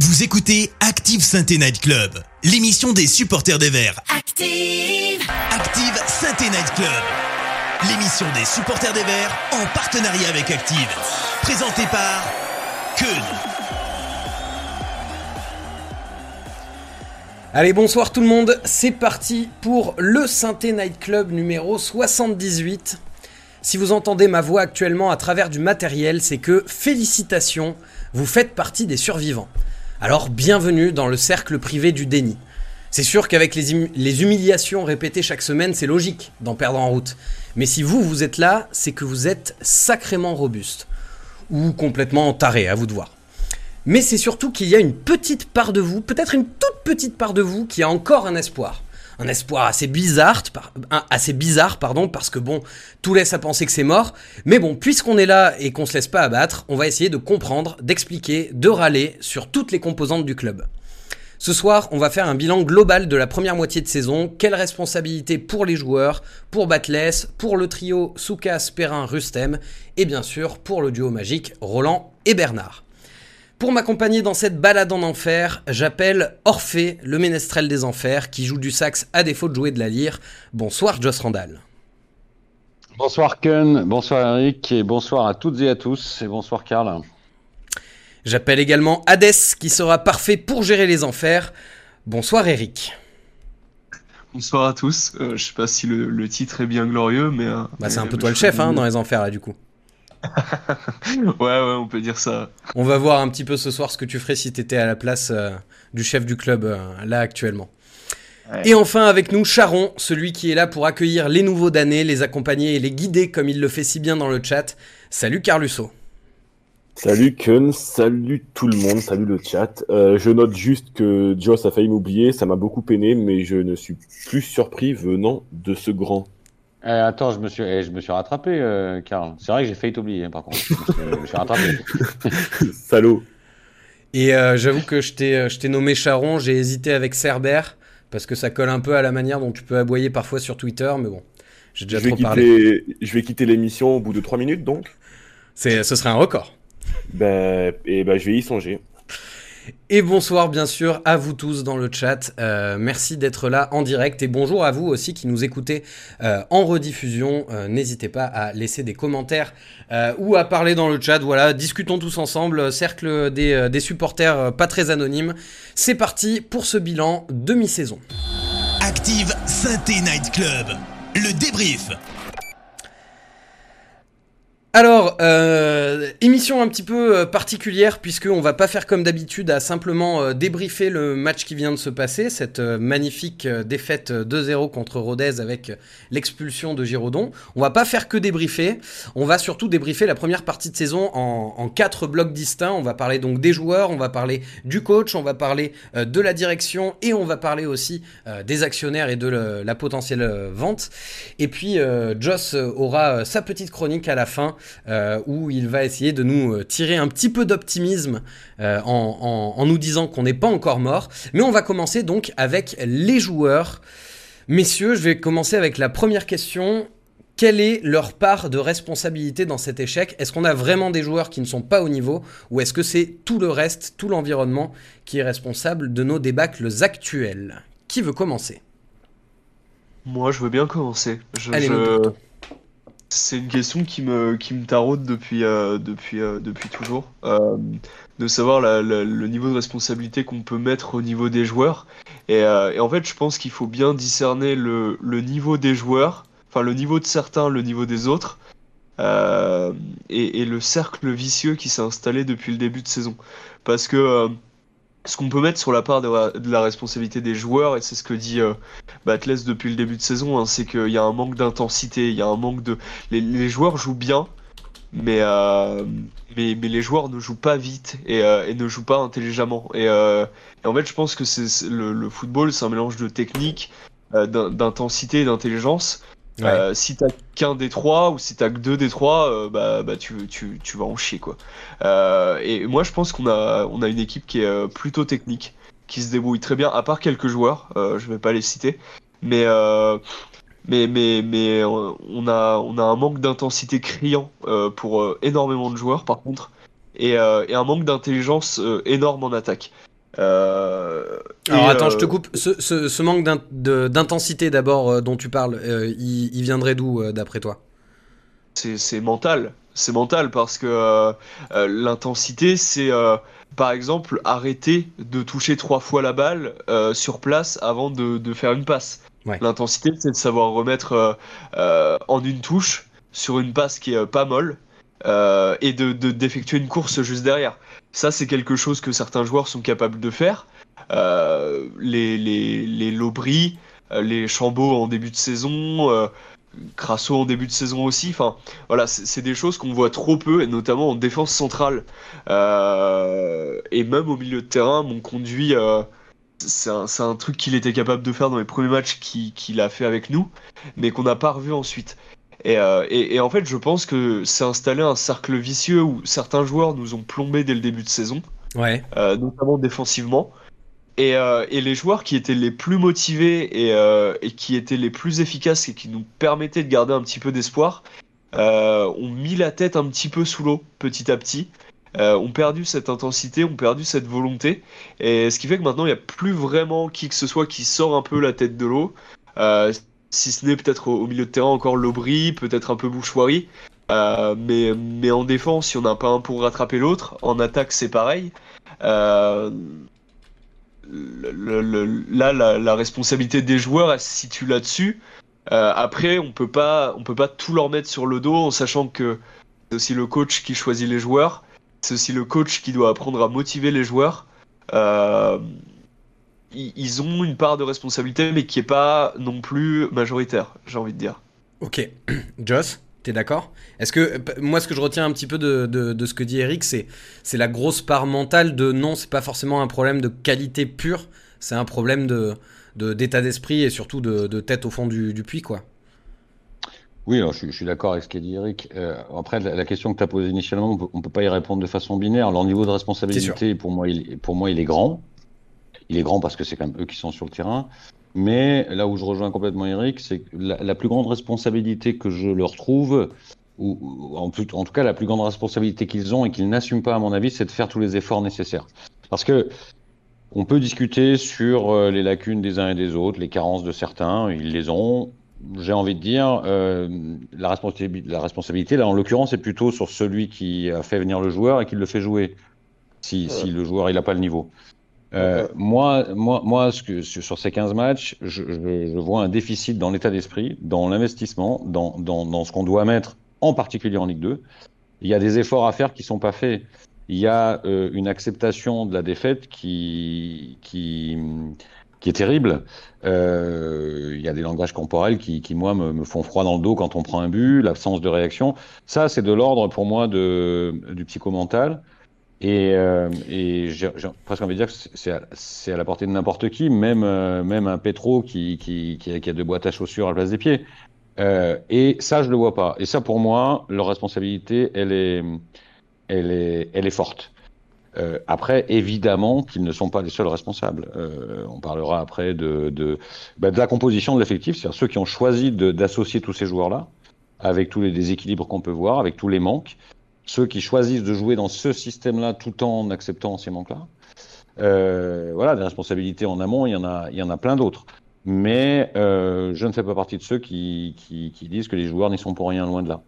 Vous écoutez Active Sainte Night Club, l'émission des supporters des Verts. Active Active Sainte Night Club, l'émission des supporters des Verts en partenariat avec Active. Présentée par Keun. Allez, bonsoir tout le monde, c'est parti pour le Synthé Night Club numéro 78. Si vous entendez ma voix actuellement à travers du matériel, c'est que félicitations, vous faites partie des survivants. Alors bienvenue dans le cercle privé du déni. C'est sûr qu'avec les, hum- les humiliations répétées chaque semaine, c'est logique d'en perdre en route. Mais si vous, vous êtes là, c'est que vous êtes sacrément robuste. Ou complètement taré, à vous de voir. Mais c'est surtout qu'il y a une petite part de vous, peut-être une toute petite part de vous, qui a encore un espoir. Un espoir assez bizarre, pardon, parce que bon, tout laisse à penser que c'est mort. Mais bon, puisqu'on est là et qu'on se laisse pas abattre, on va essayer de comprendre, d'expliquer, de râler sur toutes les composantes du club. Ce soir, on va faire un bilan global de la première moitié de saison. Quelle responsabilité pour les joueurs, pour Batless, pour le trio Soukas, Perrin, Rustem, et bien sûr pour le duo magique Roland et Bernard. Pour m'accompagner dans cette balade en enfer, j'appelle Orphée, le ménestrel des enfers, qui joue du sax à défaut de jouer de la lyre. Bonsoir Joss Randall. Bonsoir Ken, bonsoir Eric et bonsoir à toutes et à tous et bonsoir Karl. J'appelle également Hadès, qui sera parfait pour gérer les enfers. Bonsoir Eric. Bonsoir à tous. Euh, je sais pas si le, le titre est bien glorieux, mais. euh, Bah, c'est un peu toi le chef hein, dans les enfers là du coup. Ouais, ouais, on peut dire ça. On va voir un petit peu ce soir ce que tu ferais si t'étais à la place euh, du chef du club euh, là actuellement. Ouais. Et enfin avec nous Charon, celui qui est là pour accueillir les nouveaux damnés, les accompagner et les guider comme il le fait si bien dans le chat. Salut Carlusso. Salut Kun, salut tout le monde, salut le chat. Euh, je note juste que Joss a failli m'oublier, ça m'a beaucoup peiné, mais je ne suis plus surpris venant de ce grand. Eh, attends, je me suis, eh, je me suis rattrapé, euh, Karl. C'est vrai que j'ai failli t'oublier, hein, par contre. Je me suis, rattrapé. Salaud. Et euh, j'avoue que je t'ai euh, je t'ai nommé Charon, j'ai hésité avec Cerbère parce que ça colle un peu à la manière dont tu peux aboyer parfois sur Twitter, mais bon, j'ai déjà Je vais, trop parlé. quitter, je vais quitter l'émission au bout de 3 minutes donc. C'est ce serait un record. Ben, et ben, je vais y songer. Et bonsoir bien sûr à vous tous dans le chat. Euh, merci d'être là en direct et bonjour à vous aussi qui nous écoutez euh, en rediffusion. Euh, N'hésitez pas à laisser des commentaires ou à parler dans le chat. Voilà, discutons tous ensemble. Cercle des, supporters pas très anonymes. C'est parti pour ce bilan demi-saison. Active Synthé Night Club, le débrief. Alors, euh, émission un petit peu euh, particulière puisque on va pas faire comme d'habitude à simplement euh, débriefer le match qui vient de se passer, cette magnifique défaite euh, 2-0 contre Rodez avec l'expulsion de Giraudon. On va pas faire que débriefer, on va surtout débriefer la première partie de saison en, quatre blocs distincts. On va parler donc des joueurs, on va parler du coach, on va parler de la direction et on va parler aussi des actionnaires et de la potentielle vente. Et puis Joss aura sa petite chronique à la fin euh, où il va essayer de nous euh, tirer un petit peu d'optimisme euh, en, en- en nous disant qu'on n'est pas encore mort. Mais on va commencer donc avec les joueurs. Messieurs, je vais commencer avec la première question. Quelle est leur part de responsabilité dans cet échec? Est-ce qu'on a vraiment des joueurs qui ne sont pas au niveau? Ou est-ce que c'est tout le reste, tout l'environnement qui est responsable de nos débâcles actuels? Qui veut commencer? Moi, je veux bien commencer. Je, Allez, je-. C'est une question qui me, qui me taraude depuis, euh, depuis, euh, depuis toujours. Euh, de savoir le niveau de responsabilité qu'on peut mettre au niveau des joueurs. Et, en fait, je pense qu'il faut bien discerner le, le niveau des joueurs, enfin le niveau de certains, le niveau des autres, et, le cercle vicieux qui s'est installé depuis le début de saison. Parce que ce qu'on peut mettre sur la part de la, responsabilité des joueurs, et c'est ce que dit euh, Batless depuis le début de saison, hein, c'est qu'il y a un manque d'intensité, il y a un manque de... Les, joueurs jouent bien, mais, euh, mais, mais les joueurs ne jouent pas vite et, euh, ne jouent pas intelligemment. Et, euh, et en fait, je pense que c'est le, le football, c'est un mélange de technique, euh, d'in- d'intensité et d'intelligence. Euh, si t'as qu'un des trois ou si t'as que deux des trois, euh, bah, bah tu, vas en chier quoi. Euh, et moi je pense qu'on a, une équipe qui est plutôt technique, qui se débrouille très bien, à part quelques joueurs, je vais pas les citer, mais on a un manque d'intensité criant pour énormément de joueurs par contre. et, un manque d'intelligence énorme en attaque. Alors attends, je te coupe. Ce, manque d'intensité d'abord dont tu parles, il, viendrait d'où d'après toi? C'est mental. C'est mental parce que l'intensité, c'est par exemple, arrêter de toucher trois fois la balle euh, sur place avant de, faire une passe. L'intensité, c'est de savoir remettre euh, euh, en une touche sur une passe qui est pas molle et de d'effectuer une course juste derrière. Ça, c'est quelque chose que certains joueurs sont capables de faire. les les les Lobry, les Chambeau en début de saison, Crasso en début de saison aussi. Voilà, c'est des choses qu'on voit trop peu, et notamment en défense centrale. Euh, et même au milieu de terrain, mon conduit, euh, c'est un, truc qu'il était capable de faire dans les premiers matchs qu'il a fait avec nous, mais qu'on n'a pas revu ensuite. Euh, et, en fait, je pense que c'est installé un cercle vicieux où certains joueurs nous ont plombé dès le début de saison, ouais. notamment défensivement. Euh, et, les joueurs qui étaient les plus motivés euh, et, qui étaient les plus efficaces et qui nous permettaient de garder un petit peu d'espoir euh, ont mis la tête un petit peu sous l'eau petit à petit. ont perdu cette intensité, ont perdu cette volonté. Et ce qui fait que maintenant, il n'y a plus vraiment qui que ce soit qui sort un peu la tête de l'eau. Si ce n'est peut-être au, milieu de terrain encore Lobry, peut-être un peu Bouchoirie. mais, mais en défense, il n'y en a pas un pour rattraper l'autre. En attaque, c'est pareil. Euh, là, la, responsabilité des joueurs, elle se situe là-dessus. Euh, après, on peut pas, on peut pas tout leur mettre sur le dos en sachant que c'est aussi le coach qui choisit les joueurs. C'est aussi le coach qui doit apprendre à motiver les joueurs. Ils ont une part de responsabilité, mais qui est pas non plus majoritaire, j'ai envie de dire. Ok, Joss T'es d'accord? Est-ce que moi, ce que je retiens un petit peu de, ce que dit Eric, c'est c'est la grosse part mentale de non, c'est pas forcément un problème de qualité pure, c'est un problème de d'état d'esprit et surtout de, tête au fond du, puits, quoi. Oui, je, suis d'accord avec ce qu'a dit Eric. Euh, après, la, question que tu as posée initialement, on peut, peut pas y répondre de façon binaire. Leur niveau de responsabilité, pour moi, il, pour moi, il est grand. Il est grand parce que c'est quand même eux qui sont sur le terrain. Mais là où je rejoins complètement Eric, c'est que la, plus grande responsabilité que je leur trouve, ou, en, tout, en, tout, cas la plus grande responsabilité qu'ils ont et qu'ils n'assument pas à mon avis, c'est de faire tous les efforts nécessaires. Parce que on peut discuter sur euh, les lacunes des uns et des autres, les carences de certains, ils les ont. J'ai envie de dire, euh, la, responsabilité, la responsabilité, là en l'occurrence, c'est plutôt sur celui qui a fait venir le joueur et qui le fait jouer, si, si le joueur il n'a pas le niveau. Euh, moi, moi, moi sur ces 15 matchs, je, vois un déficit dans l'état d'esprit, dans l'investissement, dans, dans, dans, ce qu'on doit mettre, en particulier en Ligue 2. Il y a des efforts à faire qui sont pas faits. Il y a euh, une acceptation de la défaite qui, qui, qui est terrible. Euh, il y a des langages corporels qui, qui moi, me, me, font froid dans le dos quand on prend un but, l'absence de réaction. Ça, c'est de l'ordre pour moi de, du psychomental. Et, euh, et j'ai presque envie de dire que c'est à, la portée de n'importe qui, même, euh, même un Petro qui, qui, qui, a, deux boîtes à chaussures à la place des pieds. Euh, et ça, je le vois pas. Et ça, pour moi, leur responsabilité, elle est, elle est, elle est forte. Euh, après, évidemment qu'ils ne sont pas les seuls responsables. Euh, on parlera après de, de, bah, de la composition de l'effectif, c'est-à-dire ceux qui ont choisi d'associer tous ces joueurs-là, avec tous les déséquilibres qu'on peut voir, avec tous les manques ceux qui choisissent de jouer dans ce système-là tout en acceptant ces manques-là. Euh, voilà, des responsabilités en amont, il y en a, il y en a plein d'autres. Mais euh, je ne fais pas partie de ceux qui, qui, disent que les joueurs n'y sont pour rien, loin de là.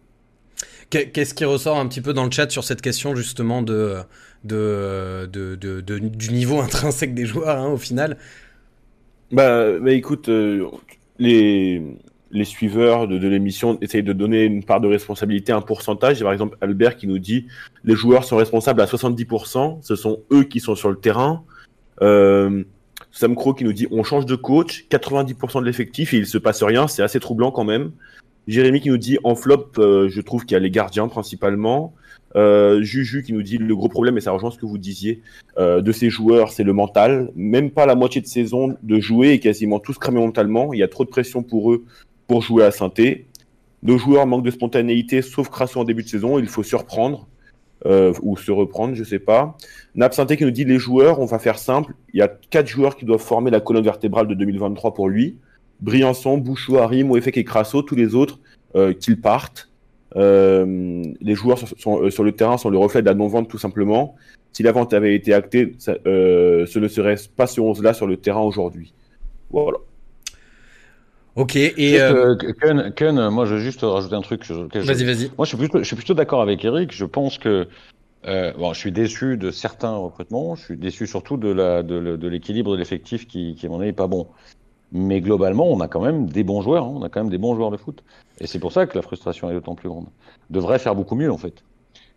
Qu'est-ce qui ressort un petit peu dans le chat sur cette question justement de, de, de, de, du niveau intrinsèque des joueurs hein, au final? Bah, bah écoute, euh, les, les suiveurs de, l'émission essayent de donner une part de responsabilité, un pourcentage. par exemple Albert qui nous dit les joueurs sont responsables à 70%, ce sont eux qui sont sur le terrain. Euh, Sam Crow qui nous dit on change de coach, 90% de l'effectif et il se passe rien, c'est assez troublant quand même. Jérémy qui nous dit en flop, euh, je trouve qu'il y a les gardiens principalement. Euh, Juju qui nous dit le gros problème, et ça rejoint ce que vous disiez, de ces joueurs, c'est le mental. Même pas la moitié de saison de jouer et quasiment tous cramés mentalement. Il y a trop de pression pour eux pour jouer à Synthé. Nos joueurs manquent de spontanéité, sauf Crasso en début de saison. Il faut surprendre euh, ou se reprendre, je sais pas. Nap Synthé qui nous dit les joueurs, on va faire simple. Il y a quatre joueurs qui doivent former la colonne vertébrale de 2023 pour lui. Briançon, Bouchou, Harim, Ouefek et Crasso, tous les autres euh, qu'ils partent. les joueurs sont, sur le terrain sont le reflet de la non-vente tout simplement. Si la vente avait été actée, ce ne serait pas ce 11-là sur le terrain aujourd'hui. Voilà. Ok, et. Euh... Ken, moi je veux juste rajouter un truc. Vas-y, vas-y. Moi je suis plutôt, je suis plutôt d'accord avec Eric. Je pense que. Euh, bon, je suis déçu de certains recrutements. Je suis déçu surtout de, la, de, l'équilibre de l'effectif qui, qui, à mon avis, pas bon. Mais globalement, on a quand même des bons joueurs. Hein. On a quand même des bons joueurs de foot. Et c'est pour ça que la frustration est d'autant plus grande. Devrait faire beaucoup mieux, en fait.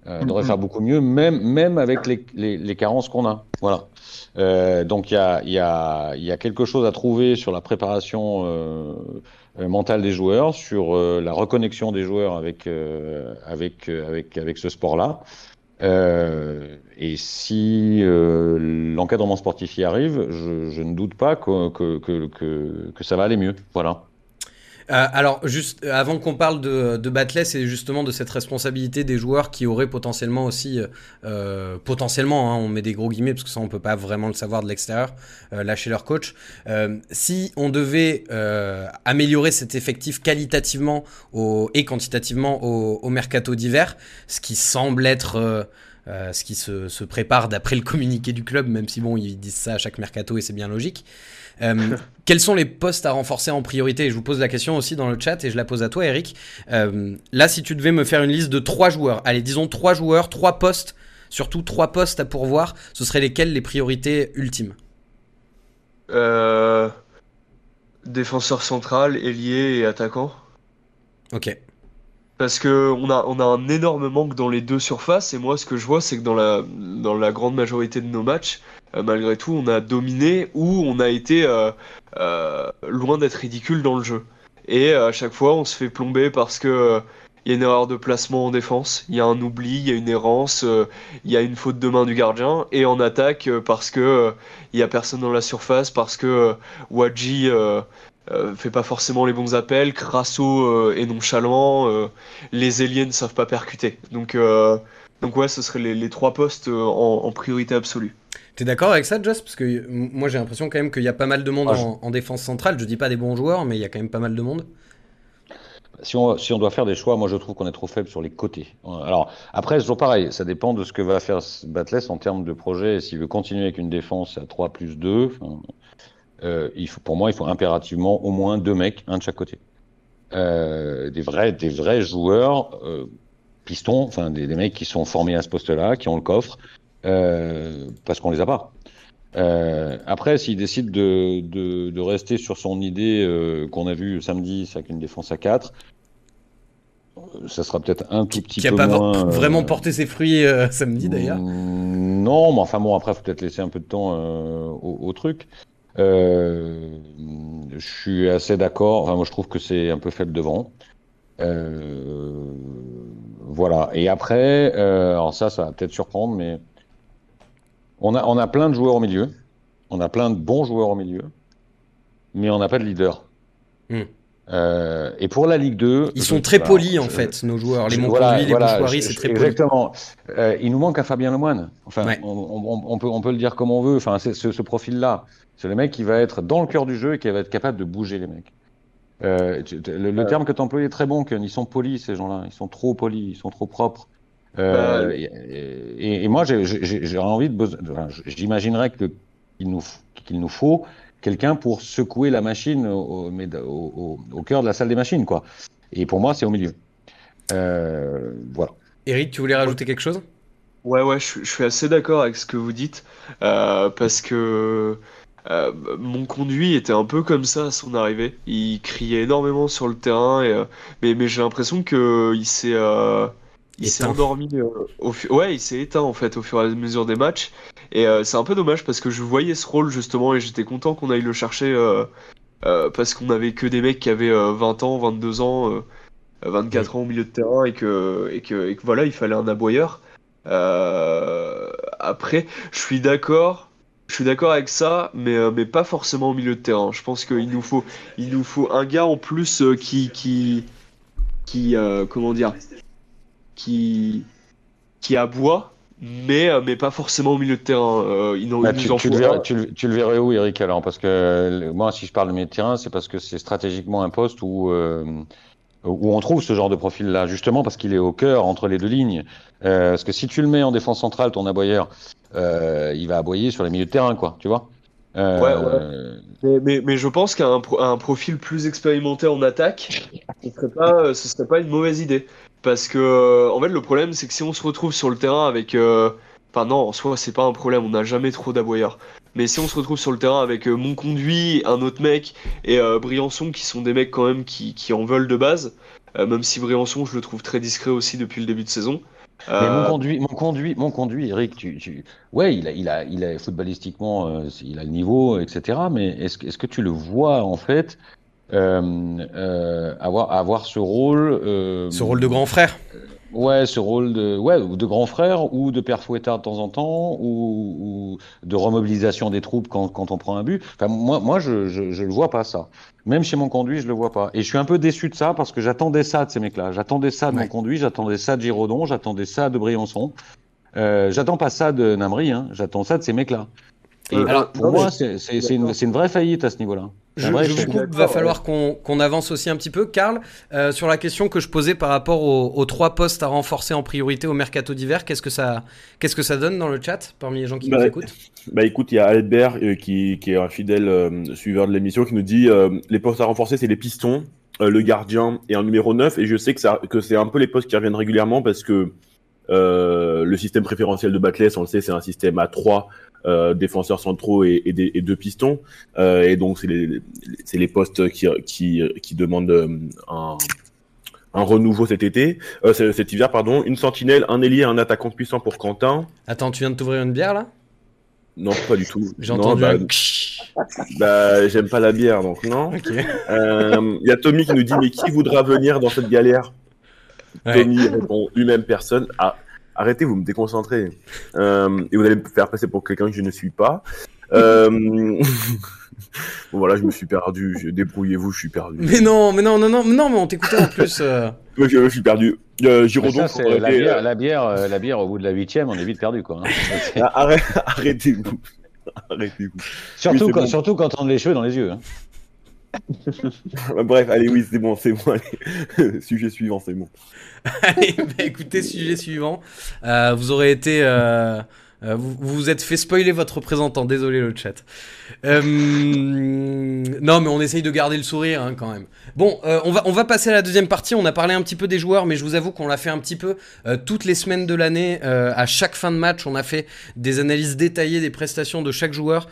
Euh, devrait faire beaucoup mieux, même, même avec les, les, les carences qu'on a. Voilà. Euh, donc il y a, y, a, y a, quelque chose à trouver sur la préparation euh, mentale des joueurs, sur euh, la reconnexion des joueurs avec, euh, avec, avec, avec ce sport-là. et si l'encadrement sportif y arrive, je, je, ne doute pas que, que, que, que ça va aller mieux. Voilà. Euh, alors, juste euh, avant qu'on parle de, de Batless et justement de cette responsabilité des joueurs qui auraient potentiellement aussi, euh, potentiellement, hein, on met des gros guillemets parce que ça on peut pas vraiment le savoir de l'extérieur, lâcher leur coach. si on devait améliorer cet effectif qualitativement et quantitativement au, au mercato d'hiver, ce qui semble être ce qui se, se prépare d'après le communiqué du club, même si bon ils disent ça à chaque mercato et c'est bien logique. Euh, quels sont les postes à renforcer en priorité? Je vous pose la question aussi dans le chat et je la pose à toi, Eric. Euh, là, si tu devais me faire une liste de trois joueurs, allez, disons trois joueurs, trois postes, surtout trois postes à pourvoir, ce seraient lesquels les priorités ultimes? Euh, Défenseur central, ailier et attaquant. Ok. Parce que on a, on a un énorme manque dans les deux surfaces et moi ce que je vois c'est que dans la, dans la grande majorité de nos matchs, euh, malgré tout, on a dominé ou on a été euh, euh, loin d'être ridicule dans le jeu. Et à chaque fois, on se fait plomber parce que il y a une erreur de placement en défense, il y a un oubli, il y a une errance, il y a une faute de main du gardien, et en attaque parce que il y a personne dans la surface, parce que Wadji fait pas forcément les bons appels, Crasso est nonchalant, les ailiers ne savent pas percuter. Donc, donc ouais, ce seraient les, trois postes en priorité absolue. T'es d'accord avec ça, Joss? Parce que moi j'ai l'impression quand même qu'il y a pas mal de monde ah, en, défense centrale. Je dis pas des bons joueurs, mais il y a quand même pas mal de monde. Si on, si on doit faire des choix, moi je trouve qu'on est trop faible sur les côtés. Alors après, c'est toujours pareil, ça dépend de ce que va faire Batless en termes de projet. S'il veut continuer avec une défense à 3 plus 2, euh, il faut, pour moi, il faut impérativement au moins deux mecs, un de chaque côté. Euh, des, vrais, des vrais joueurs euh, pistons, enfin des, des, mecs qui sont formés à ce poste-là, qui ont le coffre, parce qu'on les a pas. Après, s'il décide de, de, de, rester sur son idée qu'on a vu samedi, c'est avec une défense à 4, ça sera peut-être un tout petit peu moins... Qui n'a pas vraiment porté ses fruits samedi d'ailleurs. Mm, non, mais enfin bon, après, faut peut-être laisser un peu de temps au, au, truc. Je suis assez d'accord. Enfin, moi, je trouve que c'est un peu faible devant. voilà. Et après, alors ça, ça va peut-être surprendre, mais on a, on a plein de joueurs au milieu. On a plein de bons joueurs au milieu. Mais on n'a pas de leader. Hmm. Euh, et pour la Ligue 2. Ils sont très polis, en fait, nos joueurs. Les Montconduit, les voilà, c'est très poli. Exactement. Euh, il nous manque un Fabien Lemoine. Enfin, on, peut, on peut le dire comme on veut. Enfin, c'est ce, profil-là. C'est le mec qui va être dans le cœur du jeu et qui va être capable de bouger les mecs. Euh, le, terme que tu employais est très bon, qu'ils sont polis, ces gens-là. Ils sont trop polis, ils sont trop propres. Euh, et, et, moi, j'ai envie de. J'imaginerais qu'il nous, qu'il nous faut quelqu'un pour secouer la machine au, au, au, cœur de la salle des machines, quoi. Et pour moi, c'est au milieu. Euh, voilà. Eric, tu voulais rajouter quelque chose? Ouais, ouais, je, je, suis assez d'accord avec ce que vous dites, euh, parce que euh, mon conduit était un peu comme ça à son arrivée. Il criait énormément sur le terrain, et, euh, mais, mais j'ai l'impression qu'il s'est il s'est endormi euh, au ouais il s'est éteint en fait au fur et à mesure des matchs. Et euh, c'est un peu dommage parce que je voyais ce rôle justement et j'étais content qu'on aille le chercher euh, parce qu'on avait que des mecs qui avaient 20 ans 22 ans 24 ans au milieu de terrain et que, et que, et que voilà il fallait un aboyeur. Après je suis d'accord je suis d'accord avec ça, mais, mais pas forcément au milieu de terrain. Je pense qu'il nous faut, il nous faut un gars en plus qui, qui, qui, comment dire, qui, qui aboie, mais, euh, mais pas forcément au milieu de terrain. Euh, bah, tu, tu, le verrais, tu, le verrais, où, Eric, alors? Parce que moi, si je parle de milieu de terrain, c'est parce que c'est stratégiquement un poste où, euh, où on trouve ce genre de profil-là, justement parce qu'il est au cœur entre les deux lignes. Euh, parce que si tu le mets en défense centrale, ton aboyeur, euh, il va aboyer sur les milieux de terrain, quoi, tu vois. Euh, ouais. Mais, mais, je pense qu'un un profil plus expérimenté en attaque, ce serait pas, ce serait pas une mauvaise idée. Parce que, en fait, le problème, c'est que si on se retrouve sur le terrain avec. Enfin, non, en soi, c'est pas un problème, on n'a jamais trop d'aboyeurs. Mais si on se retrouve sur le terrain avec euh, mon conduit, un autre mec et euh, Briançon, qui sont des mecs quand même qui, qui en veulent de base, euh, même si Briançon, je le trouve très discret aussi depuis le début de saison. Mais mon conduit, mon conduit, mon conduit, Eric, tu, tu... ouais, il a, il a, il a footballistiquement, il a le niveau, etc. Mais est-ce que, est-ce que tu le vois en fait avoir, avoir ce rôle, ce rôle de grand frère Ouais, ce rôle de, ouais, de grand frère ou de père fouettard de temps en temps ou, ou de remobilisation des troupes quand, quand, on prend un but. Enfin, moi, moi je, je, je le vois pas ça. Même chez mon conduit, je le vois pas. Et je suis un peu déçu de ça parce que j'attendais ça de ces mecs-là. J'attendais ça de mon conduit, j'attendais ça de Giraudon, j'attendais ça de Briançon. Euh, j'attends pas ça de Namri, hein. j'attends ça de ces mecs-là. Et alors, pour moi, c'est une, une, vraie faillite à ce niveau-là. Je, je vous coupe, va falloir qu'on avance aussi un petit peu. Karl, euh, sur la question que je posais par rapport aux, trois postes à renforcer en priorité au mercato d'hiver, qu'est-ce que ça, qu'est-ce que ça donne dans le chat parmi les gens qui bah, nous écoutent? Bah écoute, il y a Albert euh, qui, qui, est un fidèle euh, suiveur de l'émission qui nous dit euh, les postes à renforcer, c'est les pistons, euh, le gardien et un numéro 9. Et je sais que, ça, que c'est un peu les postes qui reviennent régulièrement parce que le système préférentiel de Batless, on le sait, c'est un système à 3 euh, défenseurs centraux et, et, des, et deux pistons. Euh, et donc, c'est les, postes qui, qui, qui demandent euh, un, un renouveau cet été, euh, cet hiver, pardon. Une sentinelle, un ailier, un attaquant puissant pour Quentin. Attends, tu viens de t'ouvrir une bière là? Non, pas du tout. J'ai entendu bah, bah, j'aime pas la bière, donc non. Il okay. euh, y a Tommy qui nous dit, mais qui voudra venir dans cette galère? Ouais. Tommy répond, lui-même personne. Ah, arrêtez, vous me déconcentrez. Euh, et vous allez me faire passer pour quelqu'un que je ne suis pas. Euh... bon, voilà, je me suis perdu. Débrouillez-vous, je suis perdu. Mais non, mais non, non, non, non, mais on t'écoutait en plus. Euh... je, je, suis perdu. Euh, Giraudon, ça, la, bière, la, bière, euh, la bière, au bout de la huitième, on est vite perdu, quoi. Hein. Arrêtez-vous. Arrêtez-vous. Surtout, oui, quand, bon. surtout quand on a les cheveux dans les yeux. Hein. Bref, allez, oui, c'est bon, c'est bon. Sujet suivant, c'est bon. allez, bah, écoutez, sujet suivant. Euh, vous aurez été. Euh, euh, vous vous êtes fait spoiler votre représentant, désolé le chat. Non, mais on essaye de garder le sourire hein, quand même. Bon, on, va, on va passer à la deuxième partie. On a parlé un petit peu des joueurs, mais je vous avoue qu'on l'a fait un petit peu toutes les semaines de l'année. à chaque fin de match, on a fait des analyses détaillées des prestations de chaque joueur.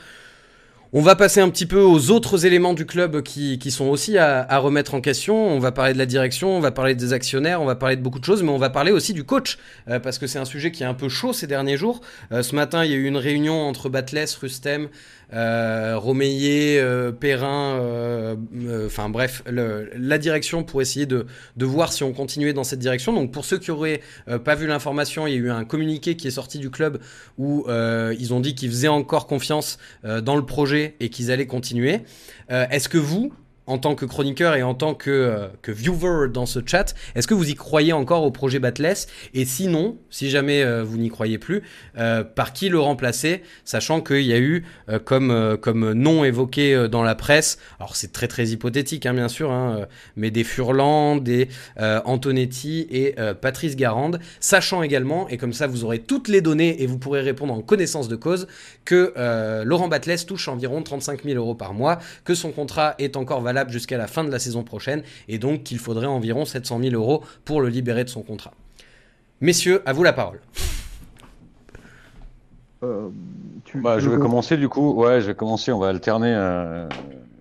On va passer un petit peu aux autres éléments du club qui, sont aussi à, à, remettre en question. On va parler de la direction, on va parler des actionnaires, on va parler de beaucoup de choses, mais on va parler aussi du coach, euh, parce que c'est un sujet qui est un peu chaud ces derniers jours. Euh, ce matin, il y a eu une réunion entre Batles, Rustem, euh, Romeyer, euh, Perrin, euh, enfin bref, la direction pour essayer de, de voir si on continuait dans cette direction. Donc pour ceux qui auraient pas vu l'information, il y a eu un communiqué qui est sorti du club où ils ont dit qu'ils faisaient encore confiance dans le projet et qu'ils allaient continuer. Est-ce que vous, en tant que chroniqueur et en tant que, euh, que viewer dans ce chat, est-ce que vous y croyez encore au projet Batless? Et sinon, si jamais euh, vous n'y croyez plus, euh, par qui le remplacer Sachant qu'il y a eu, comme, comme nom évoqué dans la presse, alors c'est très très hypothétique hein, bien sûr, hein, mais des Furlan, des Antonetti et Patrice Garande, sachant également, et comme ça vous aurez toutes les données et vous pourrez répondre en connaissance de cause, que Laurent Batless touche environ 35 000 euros par mois, que son contrat est encore valable jusqu'à la fin de la saison prochaine et donc qu'il faudrait environ 700 000 euros pour le libérer de son contrat. Messieurs, à vous la parole. Euh, tu, bah, tu je vais commencer du coup. Ouais, je vais commencer. On va alterner euh,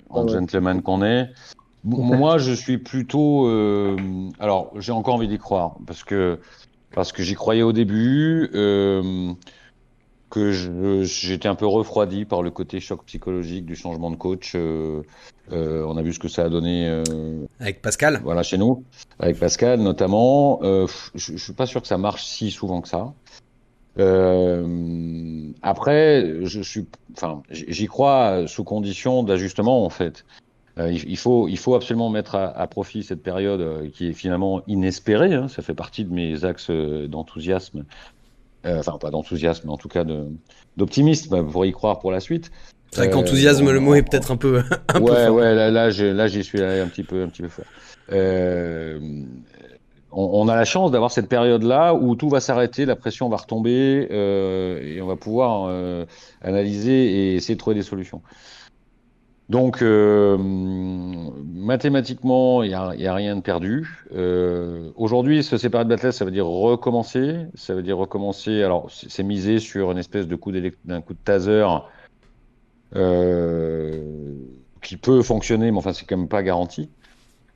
en ah ouais. gentleman qu'on est. Moi, je suis plutôt. Euh, alors, j'ai encore envie d'y croire parce que parce que j'y croyais au début. Que j'étais un peu refroidi par le côté choc psychologique du changement de coach. Euh, euh, on a vu ce que ça a donné euh, avec Pascal. Voilà chez nous, avec Pascal notamment. Je, je suis pas sûr que ça marche si souvent que ça. Après, je suis, enfin, j'y crois sous condition d'ajustement en fait. Il, il, faut, il faut absolument mettre à, à, profit cette période qui est finalement inespérée. Hein, ça fait partie de mes axes d'enthousiasme enfin, pas d'enthousiasme, mais en tout cas d'optimisme pour y croire pour la suite. C'est vrai qu'enthousiasme, le mot est peut-être un peu. Un ouais, peu ouais, là, là, j'y suis allé un petit peu, un petit peu fort. On, a la chance d'avoir cette période-là où tout va s'arrêter, la pression va retomber et on va pouvoir analyser et essayer de trouver des solutions. Donc, euh, mathématiquement, il n'y a, rien de perdu. Euh, Aujourd'hui, se séparer de Battle, ça veut dire recommencer. Ça veut dire recommencer. Alors, c'est misé sur une espèce de coup d'un coup de taser euh, qui peut fonctionner, mais enfin, c'est quand même pas garanti.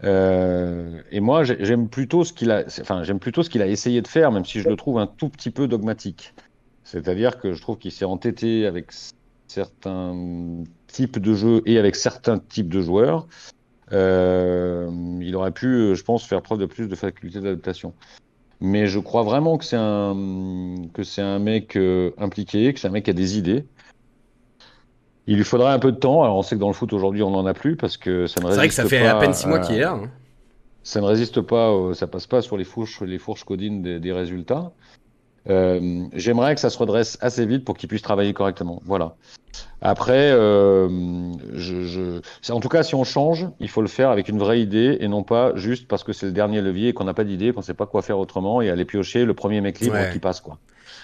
Et moi, j'aime plutôt ce qu'il a, enfin, j'aime plutôt ce qu'il a essayé de faire, même si je le trouve un tout petit peu dogmatique. C'est-à-dire que je trouve qu'il s'est entêté avec certains type de jeu et avec certains types de joueurs, euh, il aurait pu, je pense, faire preuve de plus de faculté d'adaptation. Mais je crois vraiment que c'est un que c'est un mec euh, impliqué, que c'est un mec qui a des idées. Il lui faudrait un peu de temps. Alors on sait que dans le foot aujourd'hui on n'en a plus parce que ça ne résiste pas. C'est vrai que ça fait à peine six mois qu'il est là. Hein. Ça ne résiste pas, ça passe pas sur les fourches les fourches codines des, des résultats. Euh, j'aimerais que ça se redresse assez vite pour qu'il puisse travailler correctement. Voilà. Après, euh, je, je... en tout cas, si on change, il faut le faire avec une vraie idée et non pas juste parce que c'est le dernier levier et qu'on n'a pas d'idée, qu'on ne sait pas quoi faire autrement et aller piocher le premier mec libre qui passe. quoi.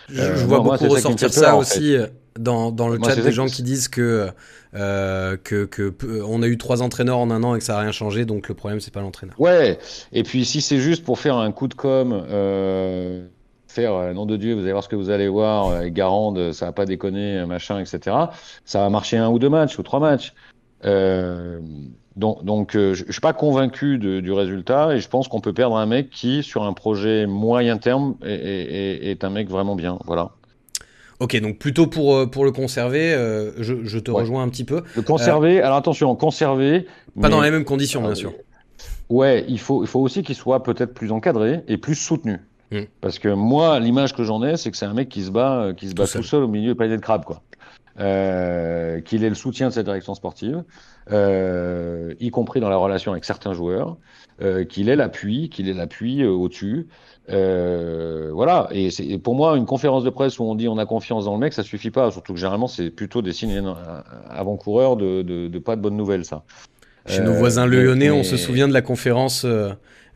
Je, euh, vois beaucoup ressortir ça, aussi dans, dans le chat des gens qui disent que, euh, que, que on a eu trois entraîneurs en un an et que ça n'a rien changé, donc le problème c'est pas l'entraîneur. Ouais, et puis si c'est juste pour faire un coup de com. Euh faire euh, nom de Dieu, vous allez voir ce que vous allez voir, euh, Garande, ça va pas déconner, machin, etc. Ça va marcher un ou deux matchs ou trois matchs. Euh, donc, donc je, suis pas convaincu du résultat et je pense qu'on peut perdre un mec qui, sur un projet moyen terme, est, est, un mec vraiment bien. Voilà. Ok, donc plutôt pour, pour le conserver, je, je, te rejoins un petit peu. Le conserver, alors attention, conserver. Pas dans les mêmes conditions, bien sûr. Ouais, il faut, il faut aussi qu'il soit peut-être plus encadré et plus soutenu. Mm. Parce que moi, l'image que j'en ai, c'est que c'est un mec qui se bat, euh, qui se bat tout, seul. au milieu du panier de crabe, quoi. Euh, qu'il ait le soutien de cette direction sportive, euh, y compris dans la relation avec certains joueurs, euh, qu'il ait l'appui, qu'il ait l'appui euh, au-dessus. Euh, voilà. Et c'est pour moi une conférence de presse où on dit on a confiance dans le mec, ça suffit pas. Surtout que généralement c'est plutôt des signes avant-coureurs de, de, de, pas de bonnes nouvelles, ça. Chez nos voisins lyonnais, on se souvient de la conférence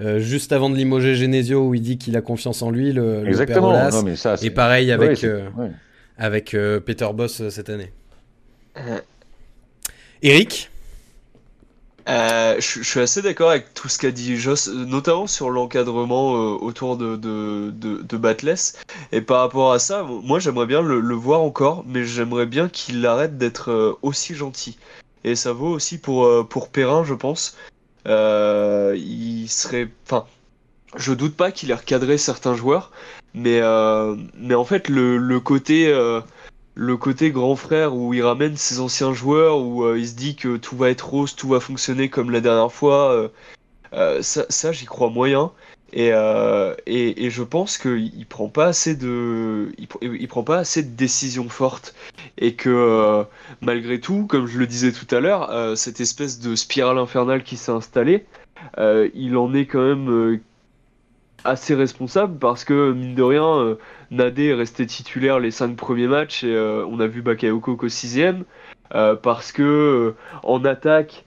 euh, juste avant de limoger Genesio où il dit qu'il a confiance en lui, le, Exactement. Le mais ça, et pareil avec, euh, avec euh, Peter Boss cette année. Eric je, suis assez d'accord avec tout ce qu'a dit Joss, notamment sur l'encadrement autour de, de, de, Batless. Et par rapport à ça, moi j'aimerais bien le, le, voir encore, mais j'aimerais bien qu'il arrête d'être aussi gentil. Et ça vaut aussi pour, pour Perrin, je pense. Euh, il serait, enfin, je doute pas qu'il ait recadré certains joueurs, mais euh, mais en fait le, côté euh, le côté grand frère où il ramène ses anciens joueurs, où il se dit que tout va être rose, tout va fonctionner comme la dernière fois, ça, ça j'y crois moyen. Et, euh, et, et, je pense qu'il prend pas assez de, il, prend pas assez de décisions fortes. Et que euh, malgré tout, comme je le disais tout à l'heure, euh, cette espèce de spirale infernale qui s'est installée, il en est quand même assez responsable parce que mine de rien, Nadé est resté titulaire les cinq premiers matchs et on a vu Bakayoko qu'au sixième parce que en attaque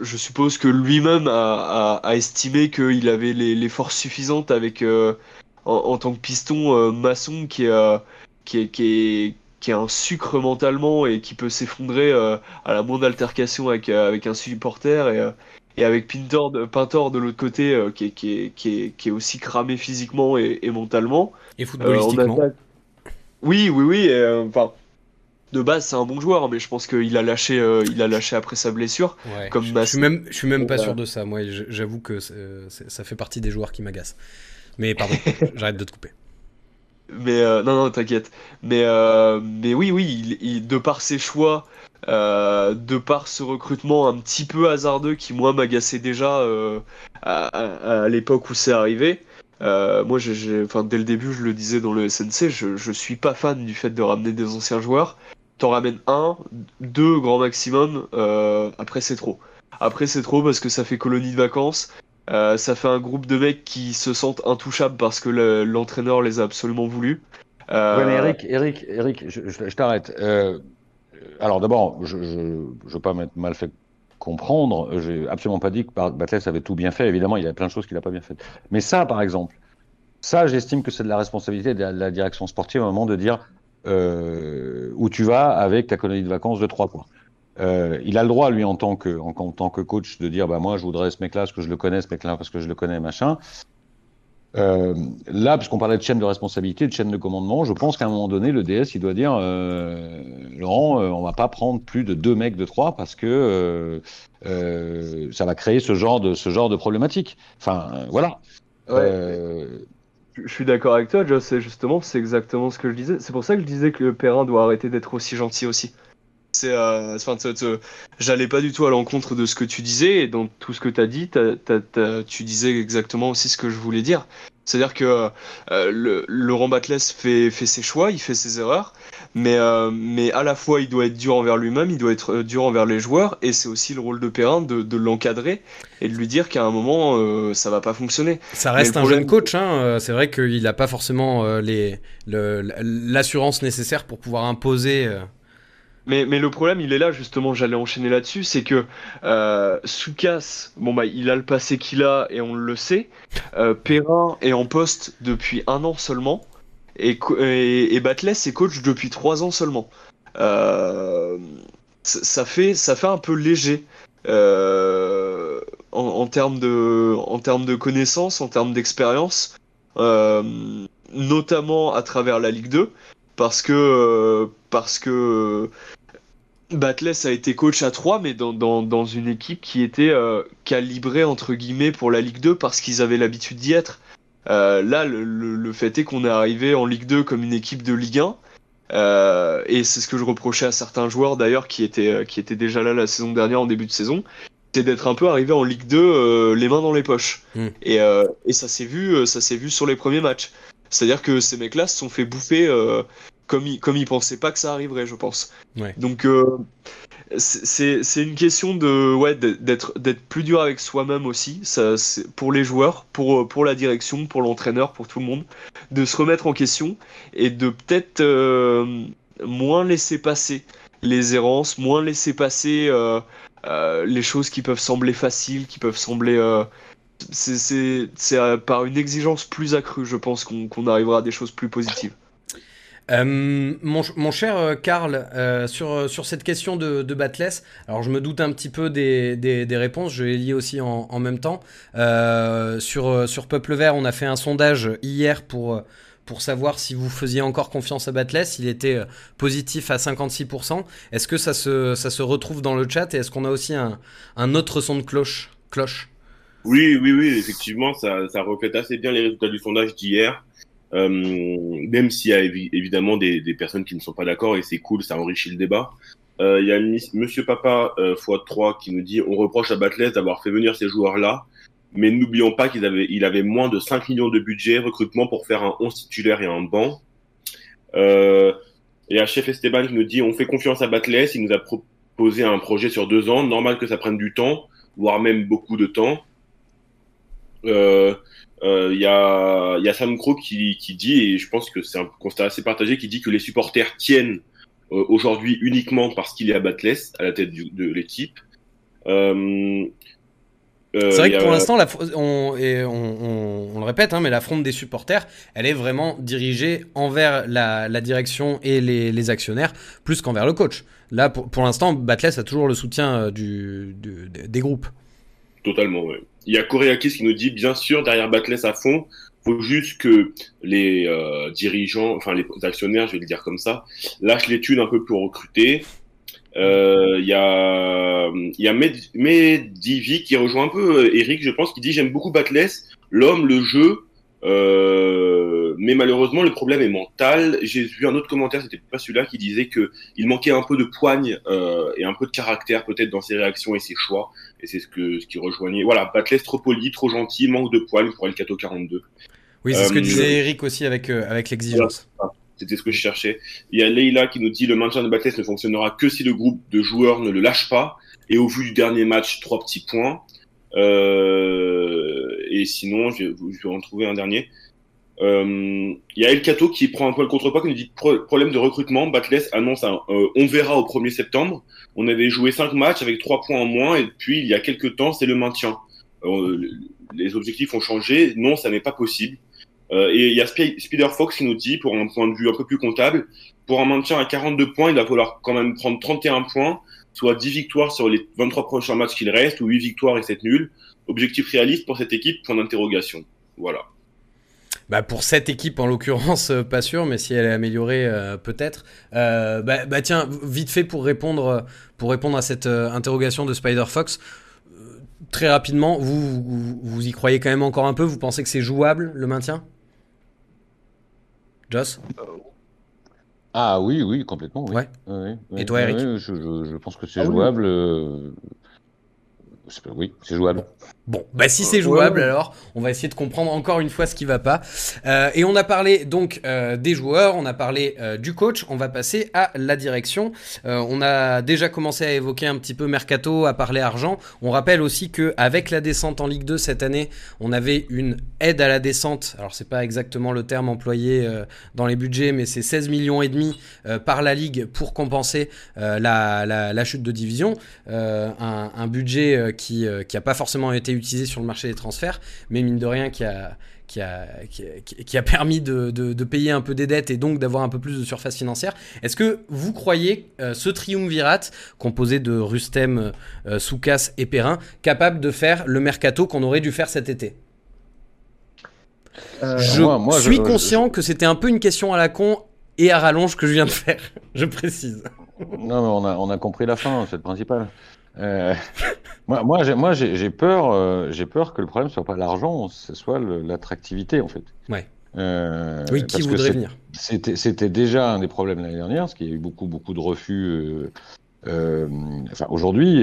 je suppose que lui-même a, estimé qu'il avait les, forces suffisantes avec euh, en, tant que piston euh, maçon qui est, euh, qui, est, qui, est, un sucre mentalement et qui peut s'effondrer à la moindre altercation avec, avec un supporter et, et avec Pintor de, Pintor de l'autre côté qui, est, qui, est, qui, est, aussi cramé physiquement et, mentalement. Et footballistiquement. oui, oui, oui. Enfin de base c'est un bon joueur mais je pense qu'il a lâché euh, il a lâché après sa blessure. Comme je, je, suis même je suis même pas sûr de ça moi j'avoue que ça fait partie des joueurs qui m'agacent. Mais pardon j'arrête de te couper. Mais euh, non non t'inquiète. Mais euh, mais oui oui il, de par ses choix de par ce recrutement un petit peu hasardeux qui moi m'agaçait déjà à, à l'époque où c'est arrivé moi, j'ai, enfin, dès le début, je le disais dans le SNC, je, je suis pas fan du fait de ramener des anciens joueurs t'en ramènes un, deux grand maximum, euh, après c'est trop. Après c'est trop parce que ça fait colonie de vacances. ça fait un groupe de mecs qui se sentent intouchables parce que l'entraîneur les a absolument voulus. Euh... mais Eric, Eric, Eric, je, t'arrête. Euh, alors d'abord, je ne veux pas m'être mal fait comprendre. J'ai absolument pas dit que Batles avait tout bien fait. Évidemment, il y a plein de choses qu'il n'a pas bien faites. Mais ça, par exemple, ça, j'estime que c'est de la responsabilité de la, direction sportive un moment de dire euh, où tu vas avec ta colonie de vacances de trois points. Euh, il a le droit, lui, en tant que, en, en, tant que coach, de dire bah moi, je voudrais ce mec-là parce que je le connais, ce mec-là parce que je le connais, machin. Euh, là, puisqu'on parlait de chaîne de responsabilité, de chaîne de commandement, je pense qu'à un moment donné, le DS, il doit dire euh, Laurent, euh, on va pas prendre plus de deux mecs de trois parce que euh, euh, ça va créer ce genre de ce genre de problématique. Enfin, voilà. Ouais, je suis d'accord avec toi, Joe. C'est justement, c'est exactement ce que je disais. C'est pour ça que je disais que Perrin doit arrêter d'être aussi gentil aussi. C'est, euh, j'allais pas du tout à l'encontre de ce que tu disais et dans tout ce que tu as dit, tu disais exactement aussi ce que je voulais dire. C'est-à-dire que euh, Laurent Batles fait, fait ses choix, il fait ses erreurs, mais, euh, mais à la fois il doit être dur envers lui-même, il doit être dur envers les joueurs, et c'est aussi le rôle de Perrin de, de l'encadrer et de lui dire qu'à un moment ça va pas fonctionner. Ça reste un jeune coach, hein, c'est vrai qu'il n'a pas forcément les, l'assurance nécessaire pour pouvoir imposer. Mais, mais le problème, il est là, justement, j'allais enchaîner là-dessus, c'est que euh, Soukas, bon bah, il a le passé qu'il a et on le sait. Euh, Perrin est en poste depuis un an seulement. Et, et, et Batles est coach depuis trois ans seulement. Euh, ça, fait, ça fait un peu léger. Euh, en, termes de, en de connaissances, en termes d'expérience, euh, notamment à travers la Ligue 2, parce que parce que Batles a été coach à 3, mais dans, dans, dans une équipe qui était calibrée entre guillemets pour la Ligue 2 parce qu'ils avaient l'habitude d'y être. Euh, là, le, le, fait est qu'on est arrivé en Ligue 2 comme une équipe de Ligue 1. Euh, et c'est ce que je reprochais à certains joueurs d'ailleurs qui étaient, euh, qui étaient déjà là la saison dernière en début de saison. C'est d'être un peu arrivé en Ligue 2 euh, les mains dans les poches. Mm. Et, et ça s'est vu, ça s'est vu sur les premiers matchs. C'est-à-dire que ces mecs-là se sont fait bouffer comme ils, comme ils pensaient pas que ça arriverait, je pense. Donc euh, c'est une question de ouais d'être d'être plus dur avec soi-même aussi, ça pour les joueurs, pour pour la direction, pour l'entraîneur, pour tout le monde, de se remettre en question et de peut-être euh, moins laisser passer les errances, moins laisser passer euh, les choses qui peuvent sembler faciles, qui peuvent sembler c'est par une exigence plus accrue, je pense qu'on arrivera à des choses plus positives. Euh, mon, cher euh, Karl, euh, sur, sur cette question de, Batless, alors je me doute un petit peu des, des, réponses, je les lis aussi en, en même temps. sur, sur Peuple Vert, on a fait un sondage hier pour, pour savoir si vous faisiez encore confiance à Batless. Il était positif à 56%. Est-ce que ça se, ça se retrouve dans le chat et est-ce qu'on a aussi un, un autre son de cloche, cloche? Oui, oui, oui, effectivement, ça, ça reflète assez bien les résultats du sondage d'hier. Euh, même s'il y a évidemment des, personnes qui ne sont pas d'accord et c'est cool, ça enrichit le débat. Euh, il y a Monsieur Papa euh, x3 qui nous dit on reproche à Batles d'avoir fait venir ces joueurs-là, mais n'oublions pas qu'il avait, il avait moins de 5 millions de budget recrutement pour faire un 11 titulaire et un banc. Euh, et à Chef Esteban qui nous dit on fait confiance à Batles, il nous a proposé un projet sur deux ans, normal que ça prenne du temps, voire même beaucoup de temps. Euh, il euh, y, a, y a Sam Crow qui, qui dit, et je pense que c'est un constat assez partagé, qui dit que les supporters tiennent euh, aujourd'hui uniquement parce qu'il y a Batless à la tête du, de l'équipe. Euh, euh c'est vrai que pour l'instant, on, et on, on, le répète, hein, mais la fronde des supporters, elle est vraiment dirigée envers la, la direction et les, les, actionnaires, plus qu'envers le coach. Là, pour, pour l'instant, Batless a toujours le soutien du, du, des groupes. Totalement, oui. Il y a Koreakis qui nous dit, bien sûr, derrière Batless à fond, faut juste que les euh, dirigeants, enfin les actionnaires, je vais le dire comme ça, lâchent thunes un peu pour recruter. Euh, il y a, y Medivi qui rejoint un peu euh, Eric, je pense, qui dit j'aime beaucoup Batless, l'homme, le jeu, euh, mais malheureusement, le problème est mental. J'ai vu un autre commentaire, c'était pas celui-là, qui disait que il manquait un peu de poigne euh, et un peu de caractère peut-être dans ses réactions et ses choix. Et c'est ce que ce qui rejoignait. Voilà, Batless trop poli, trop gentil, manque de poigne pour Elkato 42. Oui, c'est ce que euh, disait Eric aussi avec avec l'exigence. C'était ce que je cherchais. Il y a Leila qui nous dit le maintien de Batless ne fonctionnera que si le groupe de joueurs ne le lâche pas. Et au vu du dernier match, trois petits points. Et sinon, je, vais en trouver un dernier. Il y a El Cato qui prend un peu le contre-pas, qui nous dit problème de recrutement. Batless annonce un on verra au 1er septembre. On avait joué 5 matchs avec 3 points en moins, et puis il y a quelques temps, c'est le maintien. les objectifs ont changé. Non, ça n'est pas possible. Euh, et il y a Spider Fox qui nous dit, pour un point de vue un peu plus comptable, pour un maintien à 42 points, il va falloir quand même prendre 31 points, soit 10 victoires sur les 23 prochains matchs qu'il reste, ou 8 victoires et 7 nuls. Objectif réaliste pour cette équipe, point d'interrogation. Voilà. Bah pour cette équipe en l'occurrence, euh, pas sûr, mais si elle est améliorée, euh, peut-être. Euh, bah, bah, tiens, vite fait pour répondre, pour répondre à cette interrogation de Spider Fox, très rapidement, vous, vous, vous, y croyez quand même encore un peu? Vous pensez que c'est jouable le maintien? Joss? Ah oui, oui, complètement. Oui. Ouais. Et toi, Eric? Je, je, pense que c'est ah jouable. Euh, oui, c'est jouable. Bon, bah si c'est jouable, alors on va essayer de comprendre encore une fois ce qui va pas. Euh, et on a parlé donc euh, des joueurs, on a parlé euh, du coach, on va passer à la direction. on a déjà commencé à évoquer un petit peu mercato, à parler argent. On rappelle aussi que avec la descente en Ligue 2 cette année, on avait une aide à la descente. Alors c'est pas exactement le terme employé dans les budgets, mais c'est 16 millions et demi par la Ligue pour compenser la, la, chute de division. Un, un, budget qui qui a pas forcément été utilisé sur le marché des transferts, mais mine de rien qui a, qui a, qui a, permis de, de, payer un peu des dettes et donc d'avoir un peu plus de surface financière. Est-ce que vous croyez euh, ce triumvirat composé de Rustem, euh, Soukas et Perrin capable de faire le mercato qu'on aurait dû faire cet été? Euh, Je suis conscient que c'était un peu une question à la con et à rallonge que je viens de faire, je précise. Non, mais on a, on a compris la fin, c'est le principal. Euh, moi, moi, j'ai, moi, j'ai, peur, euh, j'ai peur que le problème soit pas l'argent, ce soit l'attractivité en fait. Ouais. Euh, oui, qui voudrait venir? c'était, déjà un des problèmes l'année dernière, parce qu'il y a eu beaucoup, beaucoup de refus. enfin, aujourd'hui,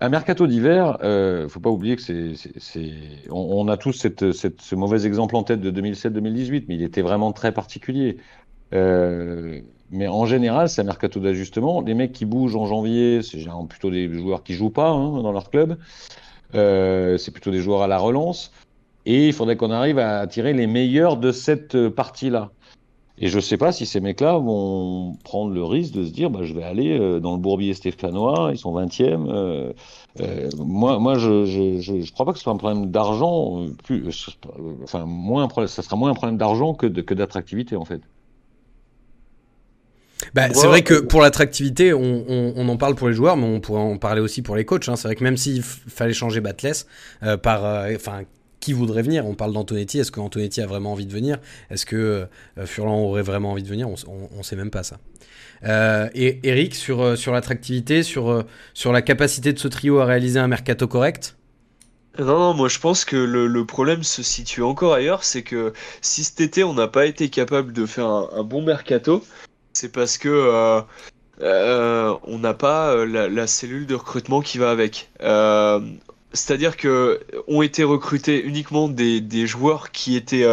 un mercato d'hiver, euh, faut pas oublier que c'est, c'est, on, on, a tous cette, cette, ce mauvais exemple en tête de 2007-2018, mais il était vraiment très particulier. Mais en général, c'est un mercato d'ajustement. Les mecs qui bougent en janvier, c'est plutôt des joueurs qui jouent pas hein, dans leur club. Euh, c'est plutôt des joueurs à la relance. Et il faudrait qu'on arrive à attirer les meilleurs de cette partie-là. Et je ne sais pas si ces mecs-là vont prendre le risque de se dire bah, je vais aller euh, dans le bourbier stéphanois, ils sont 20e. Euh, moi, moi je ne crois pas que ce soit un problème d'argent. Enfin, moins, ça sera moins un problème d'argent que d'attractivité, en fait. Bah, c'est vrai que pour l'attractivité, on, on, on, en parle pour les joueurs, mais on pourrait en parler aussi pour les coachs. Hein. C'est vrai que même s'il fallait changer Batless, euh, par, euh, enfin, qui voudrait venir? On parle d'Antonetti. Est-ce qu'Antonetti a vraiment envie de venir? Est-ce que euh, Furlan aurait vraiment envie de venir? On ne sait même pas ça. Euh, et Eric, sur, sur l'attractivité, sur, sur la capacité de ce trio à réaliser un mercato correct? Non, non, moi je pense que le, le, problème se situe encore ailleurs, c'est que si cet été on n'a pas été capable de faire un, un bon mercato, c'est parce que euh, euh, on n'a pas euh, la, cellule de recrutement qui va avec. C'est-à-dire que ont été recrutés uniquement des, joueurs qui étaient